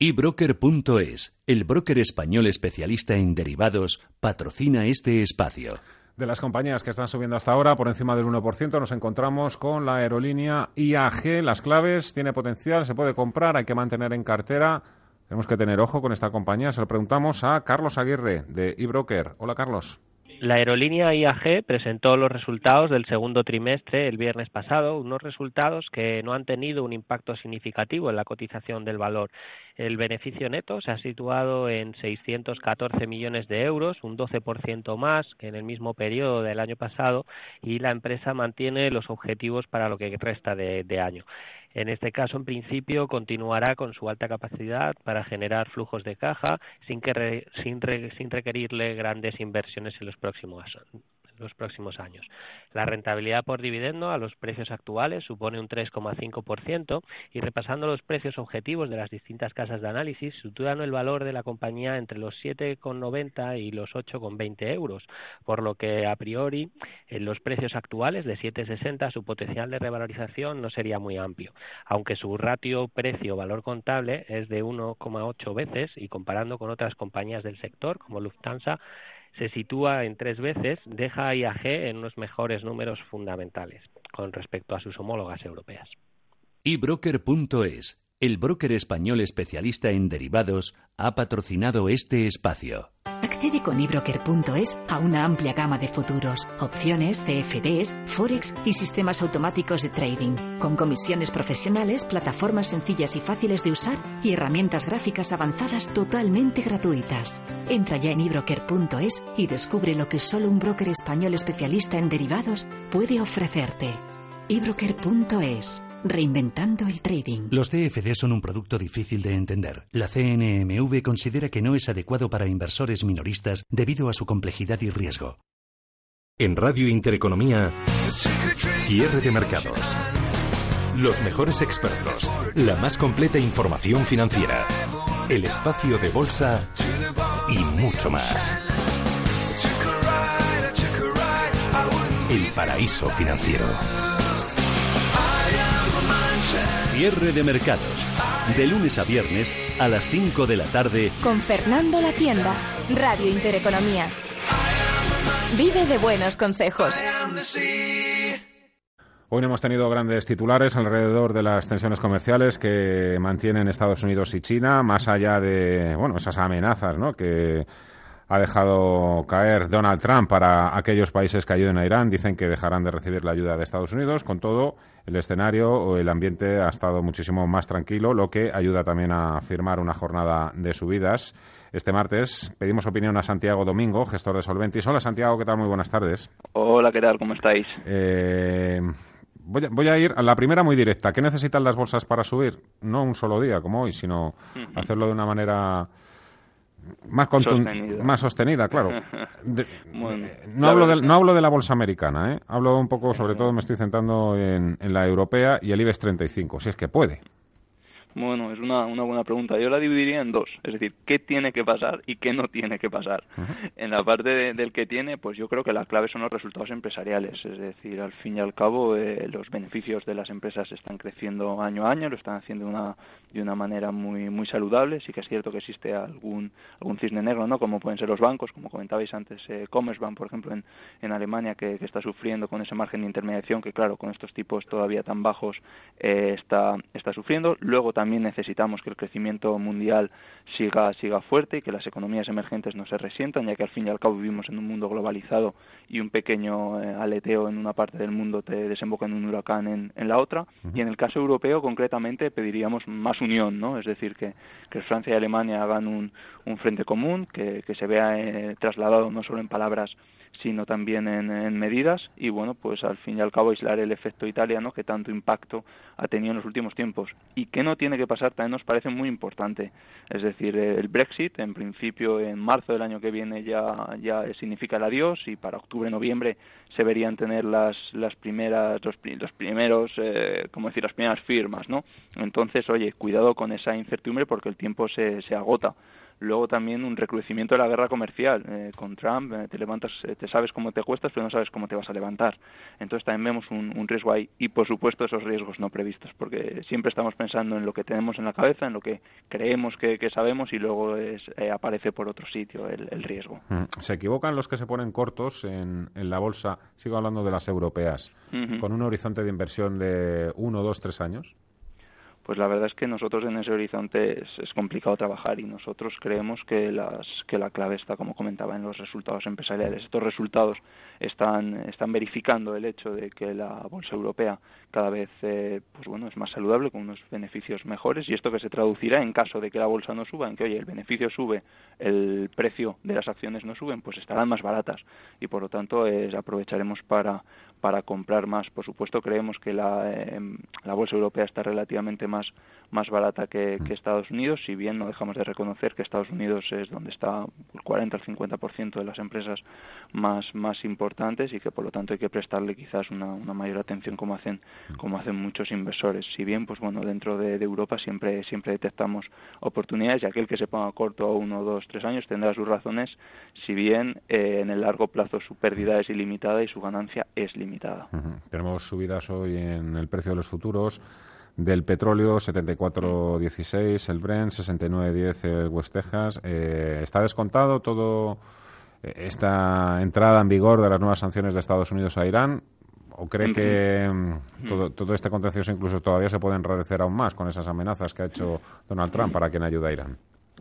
eBroker.es, el broker español especialista en derivados, patrocina este espacio. De las compañías que están subiendo hasta ahora, por encima del 1%, nos encontramos con la aerolínea IAG. Las claves, tiene potencial, se puede comprar, hay que mantener en cartera. Tenemos que tener ojo con esta compañía. Se lo preguntamos a Carlos Aguirre, de eBroker. Hola, Carlos. La aerolínea IAG presentó los resultados del segundo trimestre el viernes pasado, unos resultados que no han tenido un impacto significativo en la cotización del valor. El beneficio neto se ha situado en 614 millones de euros, un 12% más que en el mismo periodo del año pasado, y la empresa mantiene los objetivos para lo que resta de, de año. En este caso, en principio, continuará con su alta capacidad para generar flujos de caja sin, que sin, sin requerirle grandes inversiones en los próximos los próximos años. La rentabilidad por dividendo a los precios actuales supone un 3,5% y repasando los precios objetivos de las distintas casas de análisis, sitúan el valor de la compañía entre los 7,90 y los 8,20 euros, por lo que a priori en los precios actuales de 7,60 su potencial de revalorización no sería muy amplio, aunque su ratio precio-valor contable es de 1,8 veces y comparando con otras compañías del sector como Lufthansa se sitúa en tres veces, deja a IAG en unos mejores números fundamentales con respecto a sus homólogas europeas. eBroker.es, el broker español especialista en derivados, ha patrocinado este espacio. Accede con ebroker.es a una amplia gama de futuros, opciones, CFDs, forex y sistemas automáticos de trading, con comisiones profesionales, plataformas sencillas y fáciles de usar y herramientas gráficas avanzadas totalmente gratuitas. Entra ya en ebroker.es y descubre lo que solo un broker español especialista en derivados puede ofrecerte. ebroker.es Reinventando el trading. Los CFD son un producto difícil de entender. La CNMV considera que no es adecuado para inversores minoristas debido a su complejidad y riesgo. En Radio Intereconomía, cierre de mercados. Los mejores expertos, la más completa información financiera, el espacio de bolsa y mucho más. El paraíso financiero. Cierre de mercados. De lunes a viernes a las 5 de la tarde. Con Fernando La Tienda, Radio Intereconomía. Vive de buenos consejos. Hoy no hemos tenido grandes titulares alrededor de las tensiones comerciales que mantienen Estados Unidos y China, más allá de bueno esas amenazas ¿no? que ha dejado caer Donald Trump para aquellos países que ayuden a Irán. Dicen que dejarán de recibir la ayuda de Estados Unidos. Con todo, el escenario o el ambiente ha estado muchísimo más tranquilo, lo que ayuda también a firmar una jornada de subidas. Este martes pedimos opinión a Santiago Domingo, gestor de Solventis. Hola Santiago, ¿qué tal? Muy buenas tardes. Hola, ¿qué tal? ¿Cómo estáis? Eh, voy, a, ir a la primera muy directa. ¿Qué necesitan las bolsas para subir? No un solo día como hoy, sino hacerlo de una manera más, sostenida. más sostenida, claro. no, hablo de, no hablo de la bolsa americana, ¿eh? hablo un poco, sobre todo me estoy centrando en, la europea y el IBEX 35, si es que puede. Bueno, es una, una buena pregunta. Yo la dividiría en dos, es decir, qué tiene que pasar y qué no tiene que pasar. En la parte del que tiene, pues yo creo que la clave son los resultados empresariales, es decir, al fin y al cabo eh, los beneficios de las empresas están creciendo año a año, lo están haciendo una, de una manera muy muy saludable. Sí que es cierto que existe algún algún cisne negro, ¿no? Como pueden ser los bancos, como comentabais antes, eh, Commerzbank, por ejemplo, en, en Alemania, que, está sufriendo con ese margen de intermediación que, claro, con estos tipos todavía tan bajos eh, está está sufriendo. Luego también necesitamos que el crecimiento mundial siga, siga fuerte y que las economías emergentes no se resientan, ya que al fin y al cabo vivimos en un mundo globalizado y un pequeño eh, aleteo en una parte del mundo te desemboca en un huracán en, en la otra. Y en el caso europeo, concretamente, pediríamos más unión, ¿no? Es decir, que, que Francia y Alemania hagan un, un frente común, que, que se vea eh, trasladado no solo en palabras sino también en, medidas. Y bueno pues al fin y al cabo aislar el efecto italiano que tanto impacto ha tenido en los últimos tiempos y que no tiene que pasar también nos parece muy importante. Es decir el Brexit en principio en marzo del año que viene ya ya significa el adiós y para octubre noviembre se verían tener las las primeras los, primeros eh, como decir las primeras firmas no entonces oye cuidado con esa incertidumbre porque el tiempo se, se agota luego también un recrudecimiento de la guerra comercial eh, con Trump eh, te levantas eh, te sabes cómo te cuestas pero no sabes cómo te vas a levantar. Entonces también vemos un, riesgo ahí. Y por supuesto esos riesgos no previstos porque siempre estamos pensando en lo que tenemos en la cabeza en lo que creemos que, sabemos y luego es, aparece por otro sitio el, riesgo. Mm. se equivocan los que se ponen cortos en, en la bolsa. Sigo hablando de las europeas. Con un horizonte de inversión de uno dos tres años pues la verdad es que nosotros en ese horizonte es, complicado trabajar y nosotros creemos que, las, que la clave está, como comentaba, en los resultados empresariales. Estos resultados están, están verificando el hecho de que la bolsa europea cada vez eh, pues bueno, es más saludable, con unos beneficios mejores, y esto que se traducirá en caso de que la bolsa no suba, en que, oye, el beneficio sube, el precio de las acciones no suben, pues estarán más baratas, y por lo tanto aprovecharemos para, para comprar más. Por supuesto, creemos que la, em, la bolsa europea está relativamente más, más barata que, que, Estados Unidos, si bien no dejamos de reconocer que Estados Unidos es donde está el 40 al 50% de las empresas más, más importantes y que por lo tanto hay que prestarle quizás una, una mayor atención como hacen, como hacen muchos inversores. Si bien, pues bueno, dentro de, Europa siempre, siempre detectamos oportunidades y aquel que se ponga corto a uno, dos, tres años tendrá sus razones, si bien eh, en el largo plazo su pérdida es ilimitada y su ganancia es limitada. Tenemos subidas hoy en el precio de los futuros del petróleo 74.16 el Brent 69.10 el West Texas. Eh, está descontado todo eh, esta entrada en vigor de las nuevas sanciones de Estados Unidos a Irán o cree que mm, todo, todo, este contencioso incluso todavía se puede enrarecer aún más con esas amenazas que ha hecho Donald Trump para quien ayuda a Irán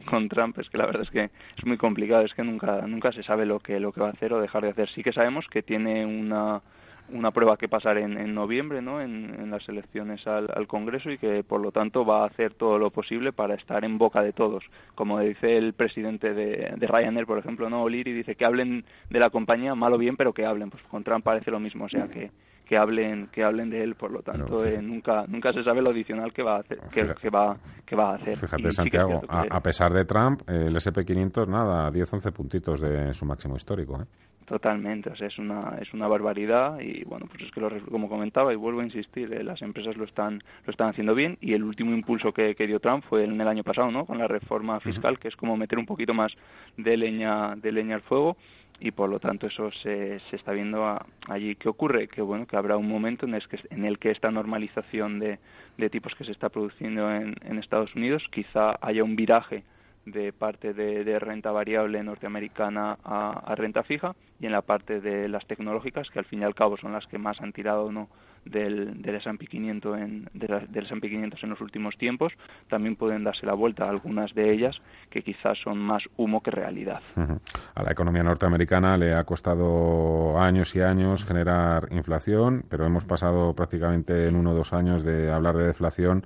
con Trump es que la verdad es que es muy complicado es que nunca nunca se sabe lo que lo que va a hacer o dejar de hacer. Sí que sabemos que tiene una una prueba que pasar en, en noviembre ¿no? En, las elecciones al, al, Congreso y que por lo tanto va a hacer todo lo posible para estar en boca de todos. Como dice el presidente de, de Ryanair, por ejemplo, ¿no? O'Leary dice que hablen de la compañía, mal o bien, pero que hablen. Pues con Trump parece lo mismo, o sea que que hablen que hablen de él por lo tanto eh, nunca nunca se sabe lo adicional que va a hacer que, va que va a hacer fíjate Santiago a, pesar de Trump el S&P 500 nada 10 11 puntitos de su máximo histórico ¿eh? Totalmente, o sea, es una, es una barbaridad y bueno, pues es que lo, como comentaba y vuelvo a insistir, eh, las empresas lo están, lo están haciendo bien y el último impulso que, que, dio Trump fue en el año pasado, ¿no? Con la reforma fiscal, que es como meter un poquito más de leña, de leña al fuego y por lo tanto eso se, se está viendo allí. ¿Qué ocurre? Que bueno, que habrá un momento en el que, en el que esta normalización de, de tipos que se está produciendo en, en Estados Unidos quizá haya un viraje de parte de, renta variable norteamericana a, renta fija y en la parte de las tecnológicas que al fin y al cabo son las que más han tirado no del, del S&P 500 en 500 en los últimos tiempos también pueden darse la vuelta algunas de ellas que quizás son más humo que realidad. A la economía norteamericana le ha costado años y años generar inflación, pero hemos pasado prácticamente en uno o dos años de hablar de deflación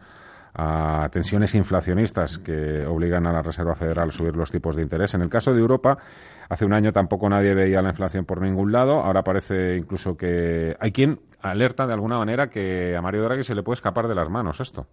a tensiones inflacionistas que obligan a la Reserva Federal a subir los tipos de interés. En el caso de Europa, hace un año tampoco nadie veía la inflación por ningún lado. Ahora parece incluso que hay quien alerta de alguna manera que a Mario Draghi se le puede escapar de las manos esto.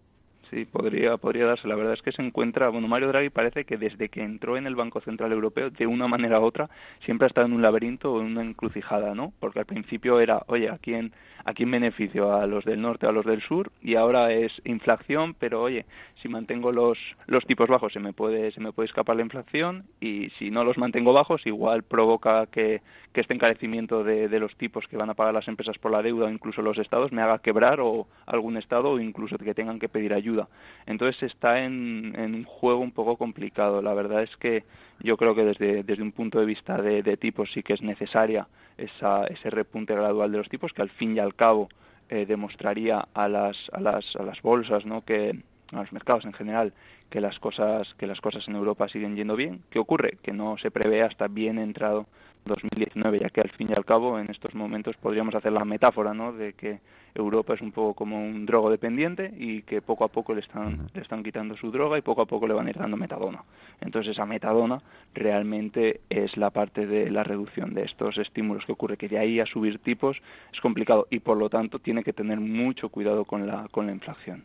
Sí, podría, podría darse. La verdad es que se encuentra, bueno, Mario Draghi parece que desde que entró en el Banco Central Europeo, de una manera u otra, siempre ha estado en un laberinto o en una encrucijada, ¿no? Porque al principio era, oye, ¿a quién, ¿a quién beneficio? ¿A los del norte o a los del sur? Y ahora es inflación, pero oye, si mantengo los, los tipos bajos se me, puede, se me puede escapar la inflación y si no los mantengo bajos, igual provoca que, este encarecimiento de los tipos que van a pagar las empresas por la deuda o incluso los estados me haga quebrar o algún estado o incluso que tengan que pedir ayuda entonces está en, un juego un poco complicado. La verdad es que yo creo que desde, desde un punto de vista de, tipos sí que es necesaria esa, ese repunte gradual de los tipos que al fin y al cabo eh, demostraría a las, a las, a las bolsas, ¿no? que a los mercados en general que las cosas que las cosas en Europa siguen yendo bien. ¿Qué ocurre? Que no se prevé hasta bien entrado 2019, ya que al fin y al cabo en estos momentos podríamos hacer la metáfora, ¿no? De que Europa es un poco como un drogodependiente y que poco a poco le están, le están quitando su droga y poco a poco le van a ir dando metadona. Entonces esa metadona realmente es la parte de la reducción de estos estímulos que ocurre, que de ahí a subir tipos es complicado y por lo tanto tiene que tener mucho cuidado con la, con la inflación.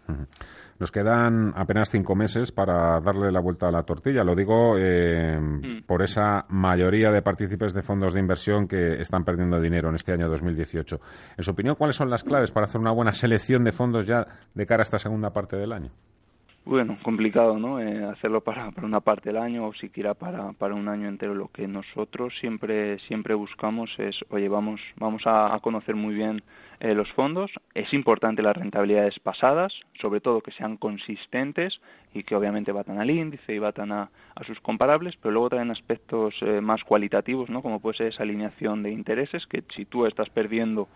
Nos quedan apenas cinco meses para darle la vuelta a la tortilla. Lo digo eh, mm. por esa mayoría de partícipes de fondos de inversión que están perdiendo dinero en este año 2018. En su opinión, ¿cuáles son las claves para hacer una buena selección de fondos ya de cara a esta segunda parte del año? Bueno, complicado, ¿no? Eh, hacerlo para, para una parte del año o siquiera para, para un año entero. Lo que nosotros siempre siempre buscamos es, oye, vamos vamos a, conocer muy bien eh, los fondos. Es importante las rentabilidades pasadas, sobre todo que sean consistentes y que obviamente batan al índice y batan a, a sus comparables, pero luego también aspectos eh, más cualitativos, ¿no? Como puede ser esa alineación de intereses, que si tú estás perdiendo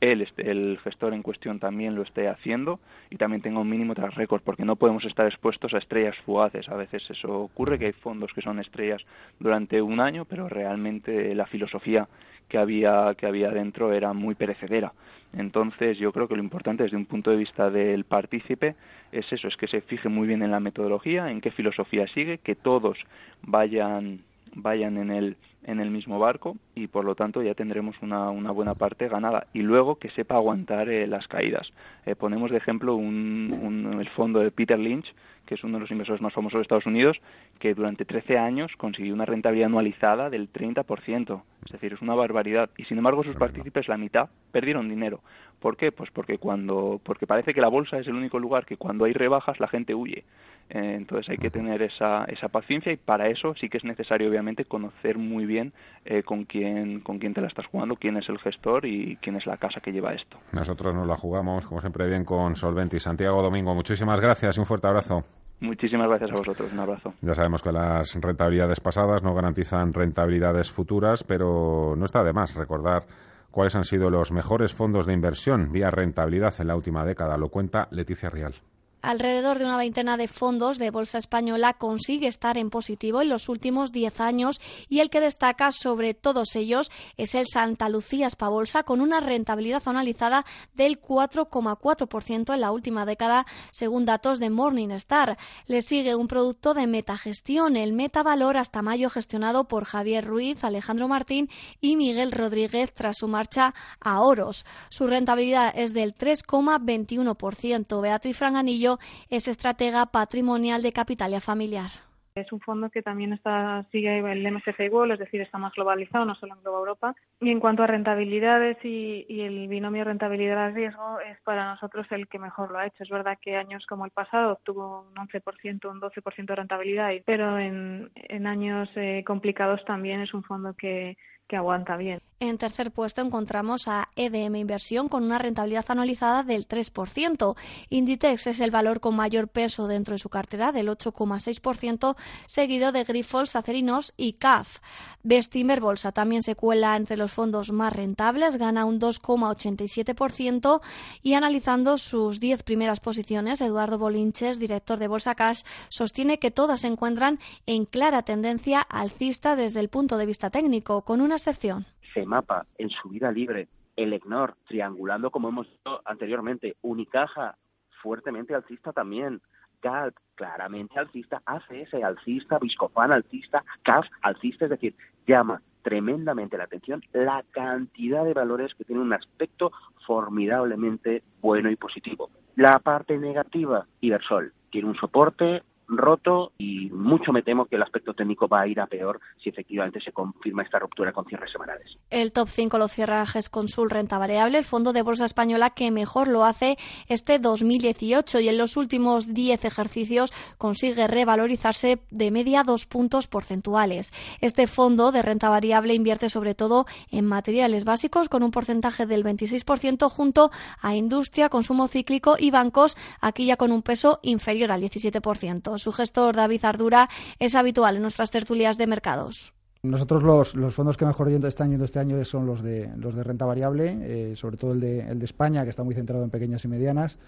él, el gestor en cuestión, también lo esté haciendo y también tenga un mínimo tras récord, porque no podemos estar expuestos a estrellas fugaces. A veces eso ocurre, que hay fondos que son estrellas durante un año, pero realmente la filosofía que había, que había dentro era muy perecedera. Entonces, yo creo que lo importante desde un punto de vista del partícipe es eso, es que se fije muy bien en la metodología, en qué filosofía sigue, que todos vayan vayan en el, en el mismo barco y por lo tanto ya tendremos una, una buena parte ganada y luego que sepa aguantar eh, las caídas. Eh, ponemos de ejemplo un, el fondo de Peter Lynch, que es uno de los inversores más famosos de Estados Unidos, que durante 13 años consiguió una rentabilidad anualizada del 30%. Es decir, es una barbaridad. Y sin embargo, sus partícipes, la mitad, perdieron dinero. ¿Por qué? Pues porque, cuando, porque parece que la bolsa es el único lugar que cuando hay rebajas la gente huye. Eh, entonces hay que tener esa, esa paciencia y para eso sí que es necesario obviamente conocer muy bien eh, con quién con quién te la estás jugando, quién es el gestor y quién es la casa que lleva esto. Nosotros nos la jugamos como siempre bien con Solventi. Santiago Domingo, muchísimas gracias y un fuerte abrazo. Muchísimas gracias a vosotros. Un abrazo. Ya sabemos que las rentabilidades pasadas no garantizan rentabilidades futuras, pero no está de más recordar cuáles han sido los mejores fondos de inversión vía rentabilidad en la última década. Lo cuenta Leticia Rial. Alrededor de una veintena de fondos de Bolsa Española consigue estar en positivo en los últimos 10 años y el que destaca sobre todos ellos es el Santa Lucía Bolsa con una rentabilidad analizada del 4,4% en la última década según datos de Morningstar. Le sigue un producto de metagestión, el Metavalor hasta mayo gestionado por Javier Ruiz, Alejandro Martín y Miguel Rodríguez tras su marcha a Oros. Su rentabilidad es del 3,21%. Beatriz Franganillo es estratega patrimonial de Capitalia Familiar. Es un fondo que también está, sigue el MSCI World, es decir, está más globalizado, no solo en Globo Europa. Y en cuanto a rentabilidades y, el binomio rentabilidad-riesgo, es para nosotros el que mejor lo ha hecho. Es verdad que años como el pasado obtuvo un 11%, un 12% de rentabilidad, pero en, años eh, complicados también es un fondo que, que aguanta bien. En tercer puesto encontramos a EDM Inversión con una rentabilidad anualizada del 3%. Inditex es el valor con mayor peso dentro de su cartera del 8,6%, seguido de Grifols, Acerinos y CAF. Bestinver Bolsa también se cuela entre los fondos más rentables, gana un 2,87% y analizando sus 10 primeras posiciones, Eduardo Bolinches, director de Bolsa Cash, sostiene que todas se encuentran en clara tendencia alcista desde el punto de vista técnico, con una excepción. Mapa en su vida libre, el EGNOR triangulando como hemos visto anteriormente, Unicaja fuertemente alcista también, GALP claramente alcista, ACS alcista, Viscofan alcista, CAF alcista, es decir, llama tremendamente la atención la cantidad de valores que tienen un aspecto formidablemente bueno y positivo. La parte negativa, Ibersol, tiene un soporte roto y mucho me temo que el aspecto técnico va a ir a peor si efectivamente se confirma esta ruptura con cierres semanales. El top 5 lo cierra Consul Renta Variable, el fondo de bolsa española que mejor lo hace este 2018 y en los últimos 10 ejercicios consigue revalorizarse de media dos puntos porcentuales. Este fondo de renta variable invierte sobre todo en materiales básicos con un porcentaje del 26% junto a industria, consumo cíclico y bancos, aquí ya con un peso inferior al 17%. Su gestor, David Ardura, es habitual en nuestras tertulias de mercados. Nosotros los, fondos que mejor están yendo este año son los de, los de renta variable, eh, sobre todo el de, el de España, que está muy centrado en pequeñas y medianas,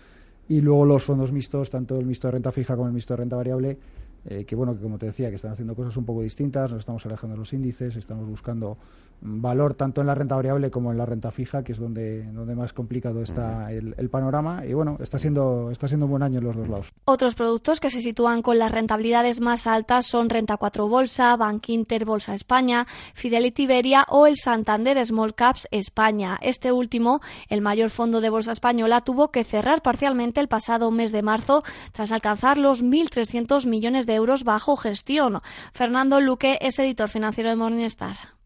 y luego los fondos mixtos, tanto el mixto de renta fija como el mixto de renta variable, eh, que bueno, que como te decía, que están haciendo cosas un poco distintas, nos estamos alejando de los índices, estamos buscando valor tanto en la renta variable como en la renta fija, que es donde, donde más complicado está el, panorama. Y bueno, está siendo, está siendo un buen año en los dos lados. Otros productos que se sitúan con las rentabilidades más altas son Renta 4 Bolsa, Bank Inter Bolsa España, Fidelity Iberia o el Santander Small Caps España. Este último, el mayor fondo de bolsa española, tuvo que cerrar parcialmente el pasado mes de marzo tras alcanzar los 1.300 millones de euros bajo gestión. Fernando Luque es editor financiero de Morningstar.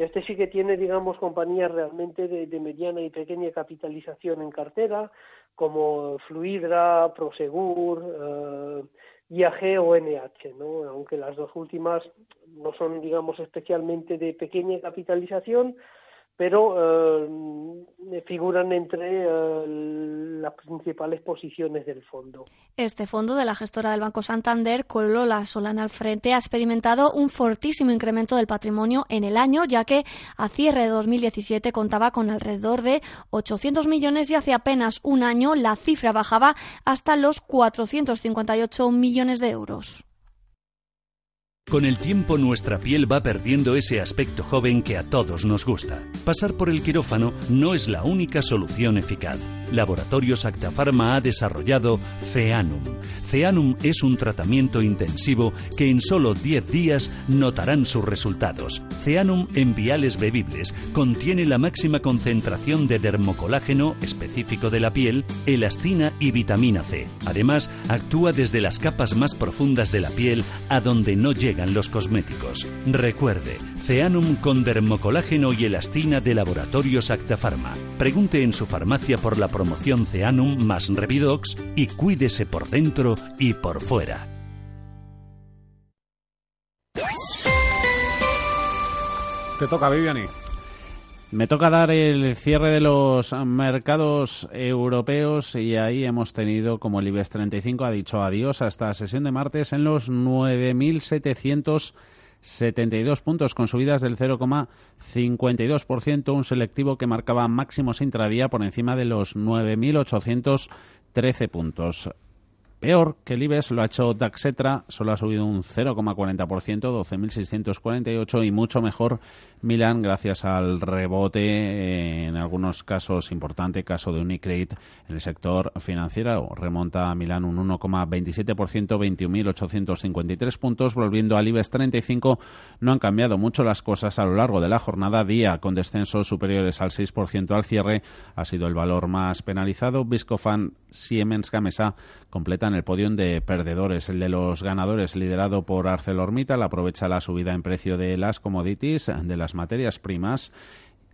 Este sí que tiene, digamos, compañías realmente de, mediana y pequeña capitalización en cartera, como Fluidra, Prosegur, eh, IAG o NH, ¿no? Aunque las dos últimas no son, digamos, especialmente de pequeña capitalización, pero eh, figuran entre eh, principales posiciones del fondo. Este fondo de la gestora del Banco Santander, Colola Solana al frente, ha experimentado un fortísimo incremento del patrimonio en el año, ya que a cierre de 2017 contaba con alrededor de 800 millones y hace apenas un año la cifra bajaba hasta los 458 millones de euros. Con el tiempo nuestra piel va perdiendo ese aspecto joven que a todos nos gusta. Pasar por el quirófano no es la única solución eficaz. Laboratorios Acta ha desarrollado Ceanum. Ceanum es un tratamiento intensivo que en solo 10 días notarán sus resultados. Ceanum en viales bebibles contiene la máxima concentración de dermocolágeno específico de la piel, elastina y vitamina C. Además, actúa desde las capas más profundas de la piel a donde no los cosméticos. Recuerde, Ceanum con dermocolágeno y elastina de Laboratorios Acta Pregunte en su farmacia por la promoción Ceanum más Revidox y cuídese por dentro y por fuera. Te toca, Viviani. Me toca dar el cierre de los mercados europeos y ahí hemos tenido, como el IBEX 35 ha dicho adiós hasta esta sesión de martes en los 9.700 72 puntos con subidas del 0,52%, un selectivo que marcaba máximos intradía por encima de los 9.813 puntos. Peor que el IBEX lo ha hecho Daxetra, solo ha subido un 0,40%, 12.648 y mucho mejor Milán gracias al rebote en algunos casos importante, caso de Unicredit en el sector financiero. Remonta a Milán un 1,27%, 21.853 puntos, volviendo al IBEX 35. No han cambiado mucho las cosas a lo largo de la jornada. Día con descensos superiores al 6% al cierre. Ha sido el valor más penalizado. Viscofan, Siemens Gamesa completan el podio de perdedores. El de los ganadores, liderado por ArcelorMittal, aprovecha la subida en precio de las commodities, de las materias primas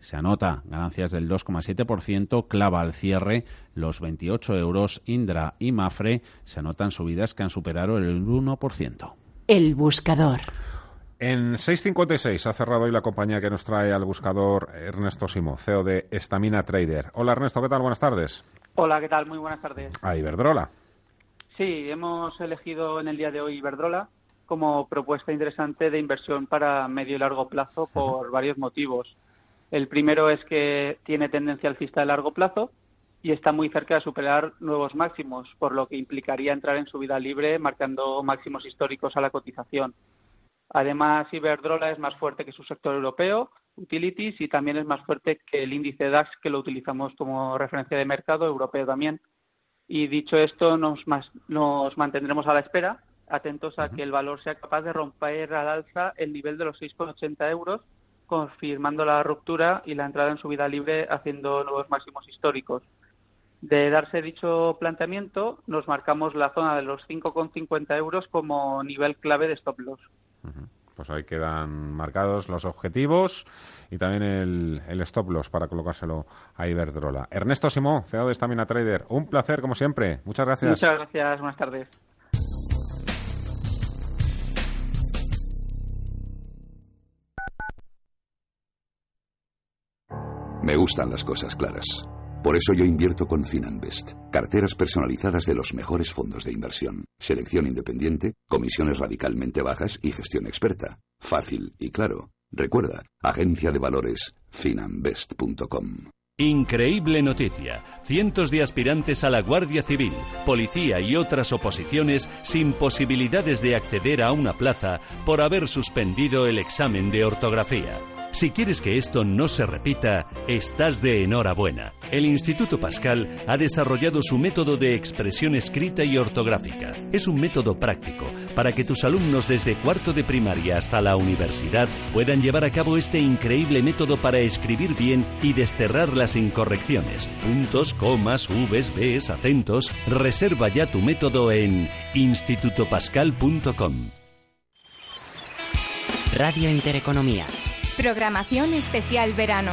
se anota ganancias del 2,7%, clava al cierre los 28 euros. Indra y Mafre se anotan subidas que han superado el 1%. El buscador. En 6.56 ha cerrado hoy la compañía que nos trae al buscador Ernesto Simo, CEO de Estamina Trader. Hola Ernesto, ¿qué tal? Buenas tardes. Hola, ¿qué tal? Muy buenas tardes. A Iberdrola. Sí, hemos elegido en el día de hoy Iberdrola como propuesta interesante de inversión para medio y largo plazo por varios motivos. El primero es que tiene tendencia alcista de largo plazo y está muy cerca de superar nuevos máximos, por lo que implicaría entrar en subida libre marcando máximos históricos a la cotización. Además, Iberdrola es más fuerte que su sector europeo, Utilities, y también es más fuerte que el índice DAX, que lo utilizamos como referencia de mercado europeo también. Y dicho esto, nos, nos mantendremos a la espera atentos a que el valor sea capaz de romper al alza el nivel de los 6,80 euros, confirmando la ruptura y la entrada en subida libre haciendo nuevos máximos históricos. De darse dicho planteamiento, nos marcamos la zona de los 5,50 euros como nivel clave de stop loss. Pues ahí quedan marcados los objetivos y también el, el stop loss para colocárselo a Iberdrola. Ernesto Simón, CEO de Stamina Trader, un placer como siempre. Muchas gracias. Muchas gracias, buenas tardes. Me gustan las cosas claras. Por eso yo invierto con Finanbest. Carteras personalizadas de los mejores fondos de inversión. Selección independiente, comisiones radicalmente bajas y gestión experta. Fácil y claro. Recuerda, agencia de valores finanbest.com. Increíble noticia. Cientos de aspirantes a la Guardia Civil, Policía y otras oposiciones sin posibilidades de acceder a una plaza por haber suspendido el examen de ortografía. Si quieres que esto no se repita, estás de enhorabuena. El Instituto Pascal ha desarrollado su método de expresión escrita y ortográfica. Es un método práctico para que tus alumnos desde cuarto de primaria hasta la universidad puedan llevar a cabo este increíble método para escribir bien y desterrar las incorrecciones. Puntos, comas, vs, bs, acentos. Reserva ya tu método en institutopascal.com. Radio Intereconomía. Programación especial verano.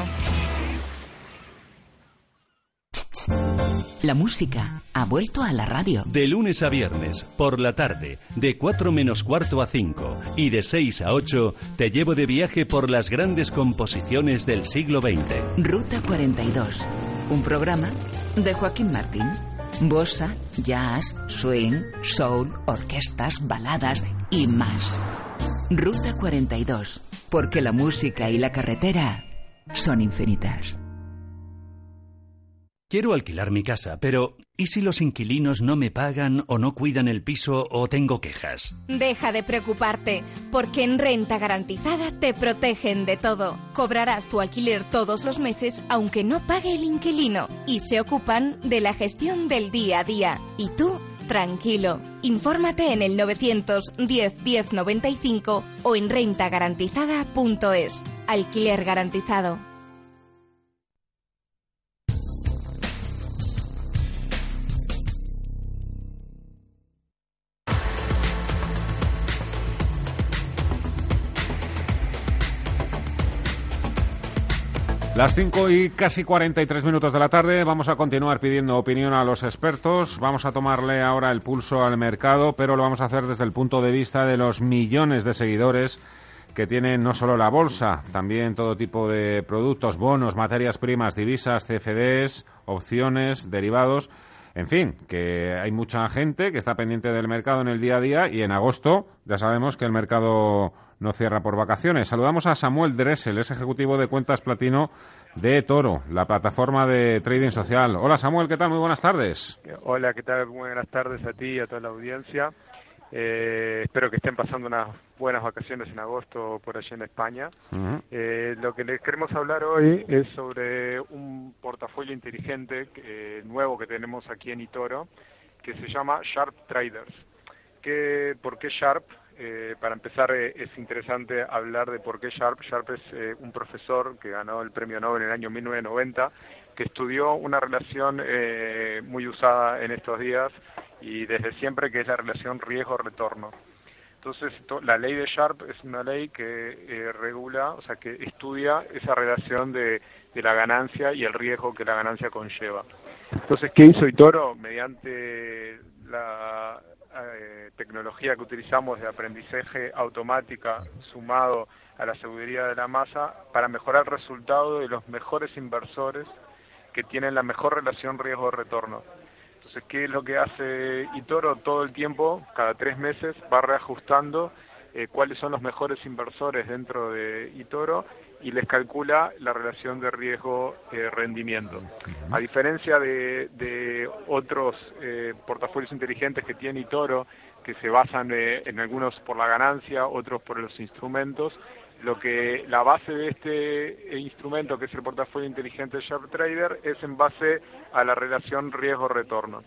La música ha vuelto a la radio. De lunes a viernes, por la tarde, de 4 menos cuarto a 5 y de 6 a 8, te llevo de viaje por las grandes composiciones del siglo XX. Ruta 42. Un programa de Joaquín Martín. Bossa, jazz, swing, soul, orquestas, baladas y más. Ruta 42 porque la música y la carretera son infinitas. Quiero alquilar mi casa, pero ¿y si los inquilinos no me pagan o no cuidan el piso o tengo quejas? Deja de preocuparte, porque en Renta Garantizada te protegen de todo. Cobrarás tu alquiler todos los meses aunque no pague el inquilino y se ocupan de la gestión del día a día. Y tú tranquilo. Infórmate en el 910 1095 o en rentagarantizada.es. Alquiler garantizado. Las 5 y casi 43 minutos de la tarde vamos a continuar pidiendo opinión a los expertos. Vamos a tomarle ahora el pulso al mercado, pero lo vamos a hacer desde el punto de vista de los millones de seguidores que tienen no solo la bolsa, también todo tipo de productos, bonos, materias primas, divisas, CFDs, opciones, derivados. En fin, que hay mucha gente que está pendiente del mercado en el día a día y en agosto ya sabemos que el mercado no cierra por vacaciones. Saludamos a Samuel Dressel, es ejecutivo de cuentas platino de Toro, la plataforma de trading social. Hola Samuel, ¿qué tal? Muy buenas tardes. Hola, ¿qué tal? Muy buenas tardes a ti y a toda la audiencia. Eh, espero que estén pasando unas buenas vacaciones en agosto por allí en España. eh, lo que les queremos hablar hoy es sobre un portafolio inteligente que, nuevo que tenemos aquí en Itoro, que se llama Sharp Traders. ¿Qué, ¿Por qué Sharp? Eh, para empezar, eh, es interesante hablar de por qué Sharp. Sharp es eh, un profesor que ganó el premio Nobel en el año 1990, que estudió una relación eh, muy usada en estos días y desde siempre, que es la relación riesgo-retorno. Entonces, la ley de Sharp es una ley que eh, regula, o sea, que estudia esa relación de, la ganancia y el riesgo que la ganancia conlleva. Entonces, ¿qué hizo Itoro? Mediante la eh, tecnología que utilizamos de aprendizaje automática sumado a la seguridad de la masa para mejorar el resultado de los mejores inversores que tienen la mejor relación riesgo-retorno. Entonces, ¿qué es lo que hace Itoro? Todo el tiempo, cada tres meses, va reajustando eh, cuáles son los mejores inversores dentro de Itoro y les calcula la relación de riesgo-rendimiento. A diferencia de, de otros eh, portafolios inteligentes que tiene Itoro, que se basan eh, en algunos por la ganancia, otros por los instrumentos, lo que la base de este instrumento, que es el portafolio inteligente Sharp Trader, es en base a la relación riesgo-retorno.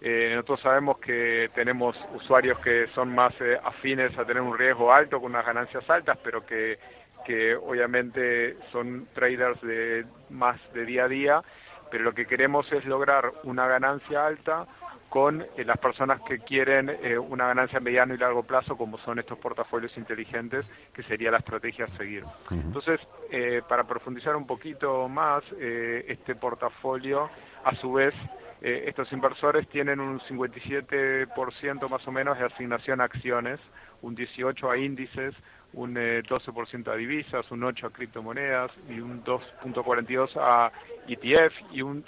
Eh, nosotros sabemos que tenemos usuarios que son más eh, afines a tener un riesgo alto con unas ganancias altas, pero que, que obviamente son traders de más de día a día pero lo que queremos es lograr una ganancia alta con eh, las personas que quieren eh, una ganancia a mediano y largo plazo, como son estos portafolios inteligentes, que sería la estrategia a seguir. Entonces, eh, para profundizar un poquito más, este portafolio, a su vez, estos inversores tienen un 57% más o menos de asignación a acciones, un 18% a índices, un 12% a divisas, un 8% a criptomonedas y un 2.42% a ETF y un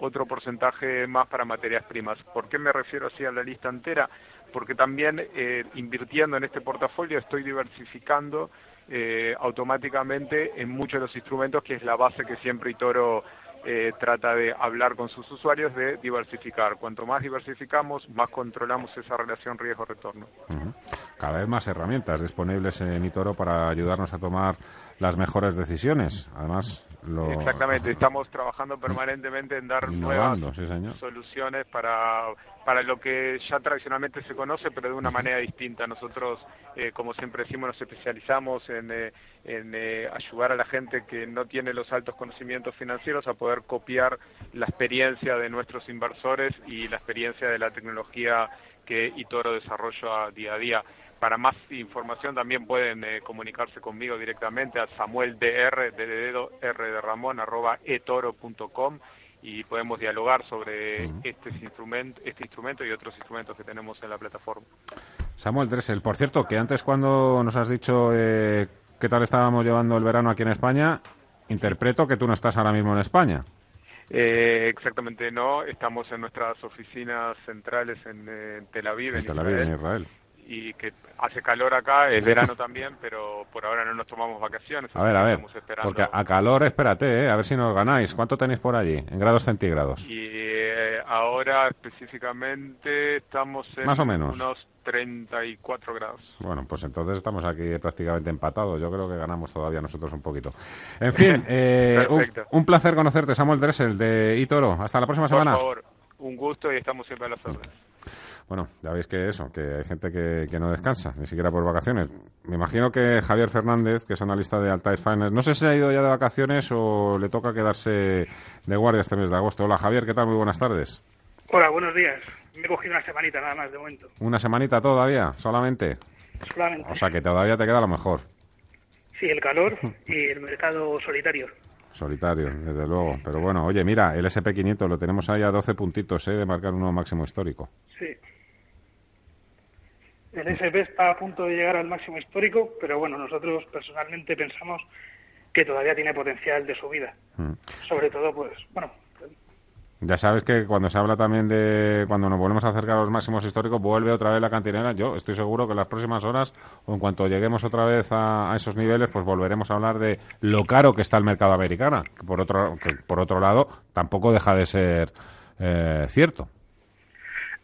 otro porcentaje más para materias primas. ¿Por qué me refiero así a la lista entera? Porque también eh, invirtiendo en este portafolio estoy diversificando eh, automáticamente en muchos de los instrumentos, que es la base que siempre Itoro eh, trata de hablar con sus usuarios de diversificar. Cuanto más diversificamos, más controlamos esa relación riesgo-retorno. Cada vez más herramientas disponibles en Itoro para ayudarnos a tomar las mejores decisiones. Además, Exactamente, estamos trabajando permanentemente en dar nuevas soluciones para, para lo que ya tradicionalmente se conoce, pero de una manera distinta. Nosotros, eh, como siempre decimos, nos especializamos en, eh, en eh, ayudar a la gente que no tiene los altos conocimientos financieros a poder copiar la experiencia de nuestros inversores y la experiencia de la tecnología que Itoro desarrolla día a día. Para más información también pueden eh, comunicarse conmigo directamente a Samuel DR, de dedo R de Ramón, arroba etoro.com y podemos dialogar sobre este, instrumento, este instrumento y otros instrumentos que tenemos en la plataforma. Samuel Dressel, por cierto, que antes cuando nos has dicho eh, qué tal estábamos llevando el verano aquí en España, interpreto que tú no estás ahora mismo en España. Eh, exactamente no, estamos en nuestras oficinas centrales en, Tel Aviv, en, Tel Aviv, en Israel y que hace calor acá, es verano también, pero por ahora no nos tomamos vacaciones. A ver, a ver, porque a calor espérate, ¿eh? a ver si nos ganáis. ¿Cuánto tenéis por allí en grados centígrados? Y eh, ahora específicamente estamos en Más o menos. unos 34 grados. Bueno, pues entonces estamos aquí prácticamente empatados. Yo creo que ganamos todavía nosotros un poquito. En fin, eh, un, placer conocerte, Samuel Dressel, de Itoro. Hasta la próxima semana. Por favor, un gusto y estamos siempre a las órdenes. Bueno, ya veis que eso, que hay gente que, no descansa, ni siquiera por vacaciones. Me imagino que Javier Fernández, que es analista de Altair Finance, no sé si ha ido ya de vacaciones o le toca quedarse de guardia este mes de agosto. Hola Javier, ¿qué tal? Muy buenas tardes. Hola, buenos días. Me he cogido una semanita nada más de momento. ¿Una semanita todavía? ¿Solamente? Solamente. O sea que todavía te queda lo mejor. Sí, el calor y el mercado solitario. Solitario, desde luego. Pero bueno, oye, mira, el SP500 lo tenemos ahí a 12 puntitos ¿eh? de marcar un nuevo máximo histórico. Sí. El SP está a punto de llegar al máximo histórico, pero bueno, nosotros personalmente pensamos que todavía tiene potencial de subida. Mm. Sobre todo, pues, bueno, ya sabes que cuando se habla también de cuando nos volvemos a acercar a los máximos históricos, vuelve otra vez la cantinera. Yo estoy seguro que en las próximas horas, o en cuanto lleguemos otra vez a, esos niveles, pues volveremos a hablar de lo caro que está el mercado americano, que por otro, que por otro lado tampoco deja de ser eh, cierto.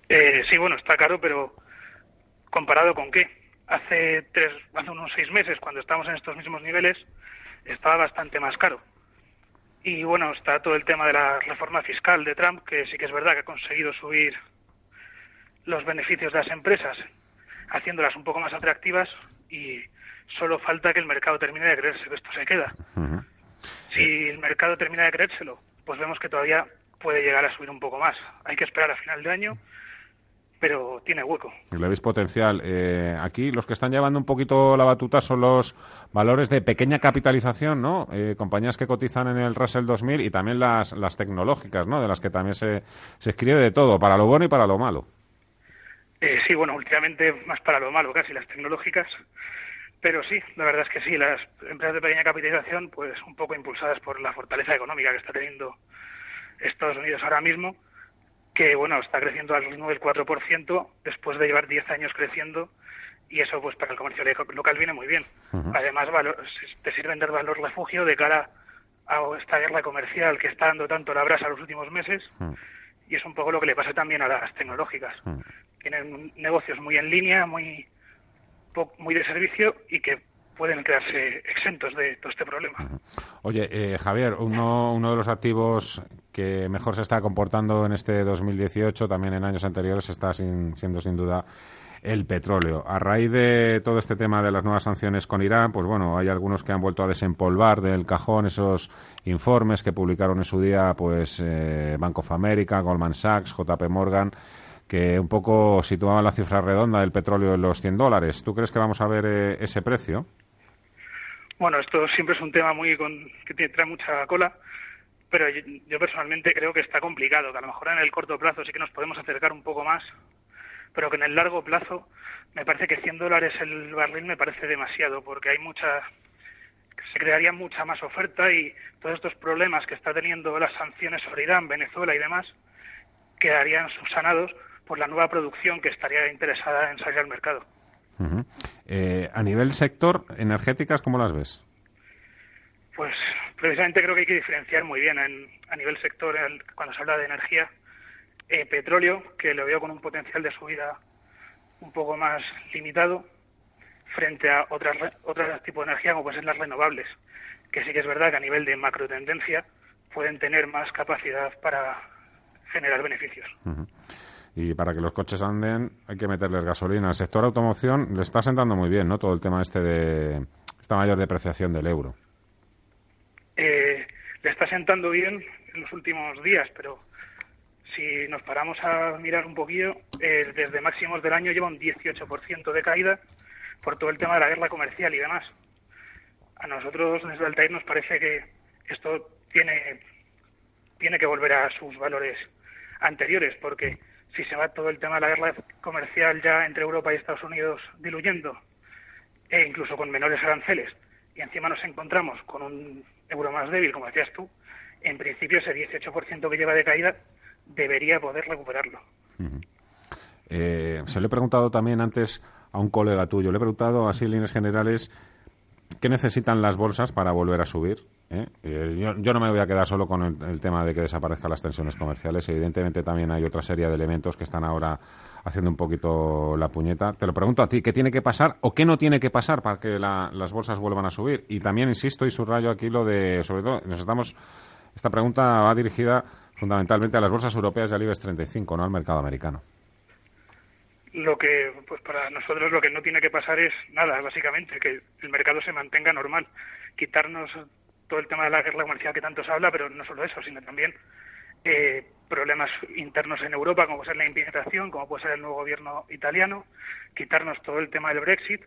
Eh, sí, bueno, está caro, pero comparado con qué? Hace tres, hace unos seis meses, cuando estábamos en estos mismos niveles, estaba bastante más caro. Y bueno, está todo el tema de la reforma fiscal de Trump, que sí que es verdad que ha conseguido subir los beneficios de las empresas, haciéndolas un poco más atractivas y solo falta que el mercado termine de creerse que esto se queda. Si el mercado termina de creérselo, pues vemos que todavía puede llegar a subir un poco más. Hay que esperar a final de año pero tiene hueco. Le veis potencial. Eh, aquí los que están llevando un poquito la batuta son los valores de pequeña capitalización, ¿no? Eh, compañías que cotizan en el Russell 2000 y también las, las tecnológicas, ¿no? De las que también se, se escribe de todo, para lo bueno y para lo malo. Eh, sí, bueno, últimamente más para lo malo casi las tecnológicas. Pero sí, la verdad es que sí, las empresas de pequeña capitalización, pues un poco impulsadas por la fortaleza económica que está teniendo Estados Unidos ahora mismo, que bueno, está creciendo al ritmo del 4% después de llevar 10 años creciendo y eso pues para el comercio local viene muy bien. Además te sirven de valor refugio de cara a esta guerra comercial que está dando tanto la brasa los últimos meses y es un poco lo que le pasa también a las tecnológicas. Tienen negocios muy en línea, muy muy de servicio y que pueden quedarse exentos de todo este problema. Oye, eh, Javier, uno, uno de los activos que mejor se está comportando en este 2018, también en años anteriores, está sin, siendo sin duda el petróleo. A raíz de todo este tema de las nuevas sanciones con Irán, pues bueno, hay algunos que han vuelto a desempolvar del cajón esos informes que publicaron en su día, pues eh, Bank of America, Goldman Sachs, JP Morgan, que un poco situaban la cifra redonda del petróleo en los 100 dólares. ¿Tú crees que vamos a ver eh, ese precio? Bueno, esto siempre es un tema muy que trae mucha cola, pero yo, yo, personalmente creo que está complicado, que a lo mejor en el corto plazo sí que nos podemos acercar un poco más, pero que en el largo plazo me parece que 100 dólares el barril me parece demasiado, porque hay mucha se crearía mucha más oferta y todos estos problemas que está teniendo las sanciones sobre Irán, Venezuela y demás quedarían subsanados por la nueva producción que estaría interesada en salir al mercado. Eh, a nivel sector, energéticas, ¿cómo las ves? Pues precisamente creo que hay que diferenciar muy bien a nivel sector cuando se habla de energía. Eh, petróleo, que lo veo con un potencial de subida un poco más limitado, frente a otras otros tipos de energía como pueden ser las renovables, que sí que es verdad que a nivel de macro tendencia pueden tener más capacidad para generar beneficios. Y para que los coches anden hay que meterles gasolina. El sector automoción le está sentando muy bien, ¿no? Todo el tema este de esta mayor depreciación del euro. Eh, le está sentando bien en los últimos días, pero si nos paramos a mirar un poquillo, eh, desde máximos del año lleva un 18% de caída por todo el tema de la guerra comercial y demás. A nosotros desde Altair nos parece que esto tiene, tiene que volver a sus valores anteriores, porque si se va todo el tema de la guerra comercial ya entre Europa y Estados Unidos diluyendo, e incluso con menores aranceles, y encima nos encontramos con un euro más débil, como decías tú, en principio ese 18% que lleva de caída debería poder recuperarlo. Eh, se lo he preguntado también antes a un colega tuyo, le he preguntado así en líneas generales qué necesitan las bolsas para volver a subir. ¿Eh? Eh, yo, no me voy a quedar solo con el, tema de que desaparezcan las tensiones comerciales. Evidentemente también hay otra serie de elementos que están ahora haciendo un poquito la puñeta. Te lo pregunto a ti, ¿qué tiene que pasar o qué no tiene que pasar para que las bolsas vuelvan a subir? Y también insisto y subrayo aquí lo de, sobre todo, nos estamos, esta pregunta va dirigida fundamentalmente a las bolsas europeas y al IBEX 35, no al mercado americano. Lo que, pues para nosotros lo que no tiene que pasar es nada, básicamente, que el mercado se mantenga normal. Quitarnos todo el tema de la guerra comercial que tanto se habla, pero no solo eso, sino también eh, problemas internos en Europa, como puede ser la inmigración, como puede ser el nuevo gobierno italiano, quitarnos todo el tema del Brexit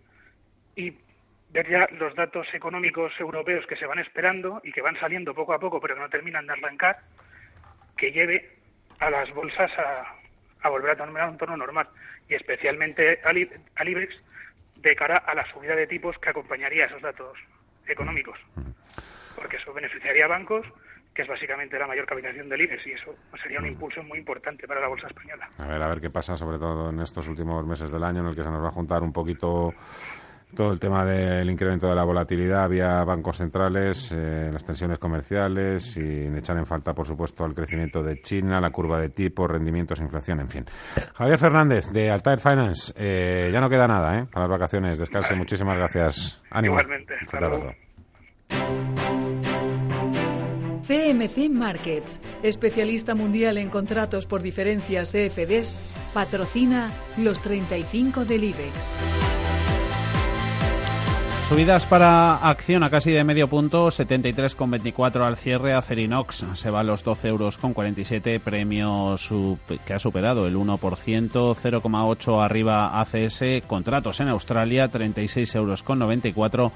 y ver ya los datos económicos europeos que se van esperando y que van saliendo poco a poco, pero que no terminan de arrancar, que lleve a las bolsas a, a volver a tener un entorno normal y especialmente al, al IBEX de cara a la subida de tipos que acompañaría esos datos económicos. Porque eso beneficiaría a bancos, que es básicamente la mayor capitalización del IBEX, y eso sería un impulso muy importante para la bolsa española. A ver, a ver qué pasa, sobre todo en estos últimos meses del año, en el que se nos va a juntar un poquito todo el tema del incremento de la volatilidad vía bancos centrales, eh, las tensiones comerciales, sin echar en falta, por supuesto, el crecimiento de China, la curva de tipos, rendimientos, inflación, en fin. Javier Fernández, de Altair Finance, eh, ya no queda nada ¿eh? para las vacaciones. Descanse, muchísimas gracias. Ánimo. Igualmente. CMC Markets, especialista mundial en contratos por diferencias CFDs, patrocina los 35 del IBEX. Subidas para acción a casi de medio punto, 73,24 al cierre. Acerinox se va a los 12 euros con 47, premio que ha superado el 1%, 0,8 arriba ACS, contratos en Australia, 36 euros con 94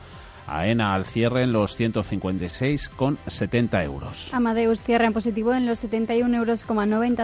AENA al cierre en los 156,70 euros. Amadeus cierra en positivo en los 71,90 euros.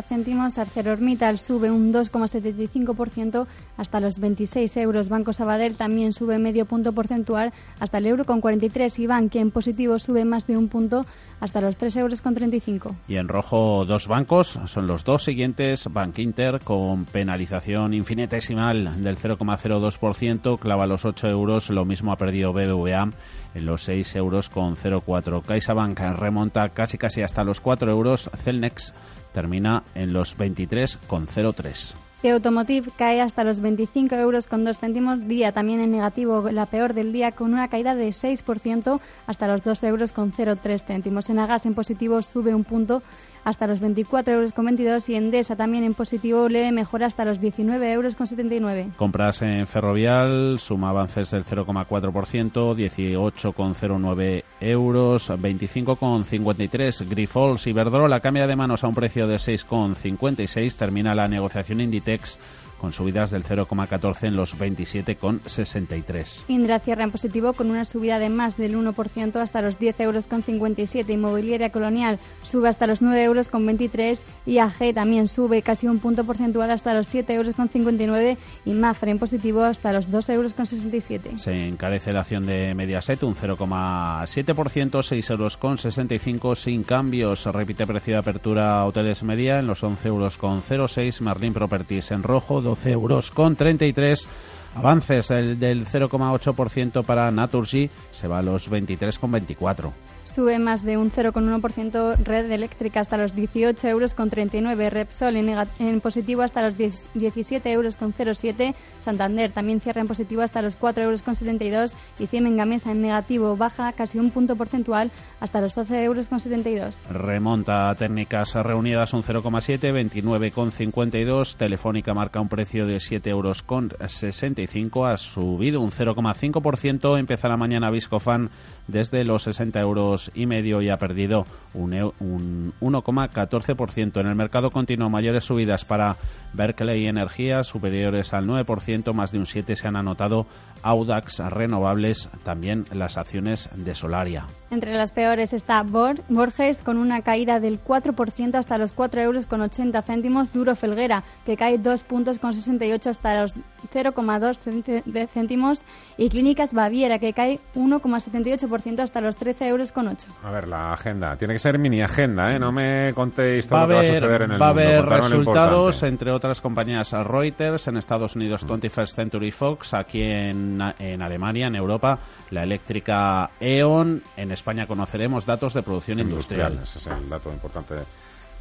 céntimos. ArcelorMittal sube un 2,75% hasta los 26 euros. Banco Sabadell también sube medio punto porcentual hasta el euro con 43 y Bankia en positivo sube más de un punto hasta los 3 euros con 35. Y en rojo dos bancos, son los dos siguientes. Bank Inter con penalización infinitesimal del 0,02%, clava los 8 euros, lo mismo ha perdido BBVA en los 6 euros con 0,4. CaixaBank remonta casi casi hasta los 4 euros. Celnex termina en los 23 con 0,3. Y Automotive cae hasta los 25 euros con 2 céntimos, día también en negativo, la peor del día, con una caída de 6% hasta los 12 euros con 0,3 céntimos. En Agas en positivo sube un punto hasta los 24 euros con 22 y Endesa también en positivo le mejora hasta los 19 euros con 79. Compras en Ferrovial, suma avances del 0,4%, 18,09 euros, 25,53 Grifols, Iberdrola cambia de manos a un precio de 6,56, termina la negociación Inditex Celtics con subidas del 0,14 en los 27,63. Indra cierra en positivo con una subida de más del 1% hasta los 10 euros con 57. Inmobiliaria Colonial sube hasta los 9 euros con 23 y AG también sube casi un punto porcentual hasta los 7 euros con 59 y Mafre en positivo hasta los 2 euros con 67. Se encarece la acción de Mediaset un 0,7%, 6 euros con 65 sin cambios. Repite precio de apertura Hoteles Media en los 11 euros con 06. Merlin Properties en rojo 12 euros con 33. Avances del, del 0,8% para Naturgy se va a los 23,24 sube más de un 0,1% red eléctrica hasta los 18 euros con 39, Repsol en, en positivo hasta los 17 euros con 07, Santander. También cierra en positivo hasta los 4 euros con 72 y Siemens Gamesa en negativo baja casi un punto porcentual hasta los 12 euros con 72. Remonta técnicas reunidas un 0,7, 29 con 52, Telefónica marca un precio de 7 euros con 65, ha subido un 0,5%, empieza la mañana Viscofan desde los 60 euros y medio y ha perdido un, un 1,14%. En el mercado continuo mayores subidas para Berkeley Energía superiores al 9%, más de un 7 se han anotado Audax Renovables, también las acciones de Solaria. Entre las peores está Borges con una caída del 4% hasta los 4 euros con 80 céntimos, Duro Felguera que cae 2 puntos con 68 hasta los 0,2 céntimos y Clínicas Baviera que cae 1,78% hasta los 13 euros con 8. A ver, la agenda. Tiene que ser mini agenda, ¿eh? No me contéis todo lo que va a suceder en el va mundo. Va a haber resultados, entre otras compañías Reuters, en Estados Unidos 21st Century Fox, aquí en, en Alemania, en Europa, la eléctrica E.ON, en España conoceremos datos de producción industrial. Ese es el dato importante,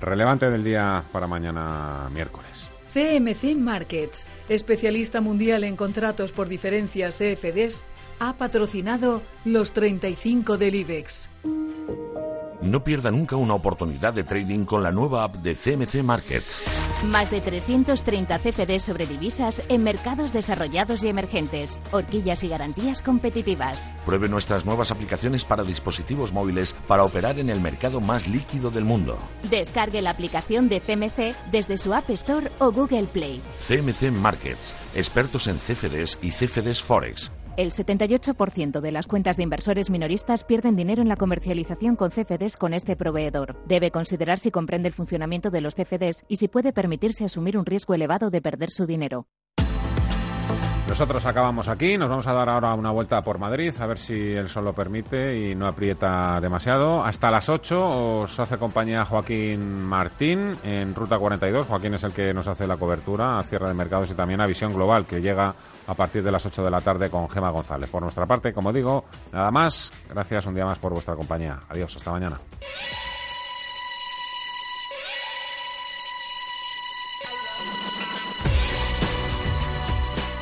relevante del día para mañana miércoles. CMC Markets, especialista mundial en contratos por diferencias CFDs, ha patrocinado los 35 del IBEX. No pierda nunca una oportunidad de trading con la nueva app de CMC Markets. Más de 330 CFDs sobre divisas en mercados desarrollados y emergentes. Horquillas y garantías competitivas. Pruebe nuestras nuevas aplicaciones para dispositivos móviles para operar en el mercado más líquido del mundo. Descargue la aplicación de CMC desde su App Store o Google Play. CMC Markets, expertos en CFDs y CFDs Forex. El 78% de las cuentas de inversores minoristas pierden dinero en la comercialización con CFDs con este proveedor. Debe considerar si comprende el funcionamiento de los CFDs y si puede permitirse asumir un riesgo elevado de perder su dinero. Nosotros acabamos aquí, nos vamos a dar ahora una vuelta por Madrid, a ver si el sol lo permite y no aprieta demasiado. Hasta las 8 os hace compañía Joaquín Martín en Ruta 42. Joaquín es el que nos hace la cobertura a cierre de mercados y también a Visión Global, que llega a partir de las 8 de la tarde con Gema González. Por nuestra parte, como digo, nada más. Gracias un día más por vuestra compañía. Adiós, hasta mañana.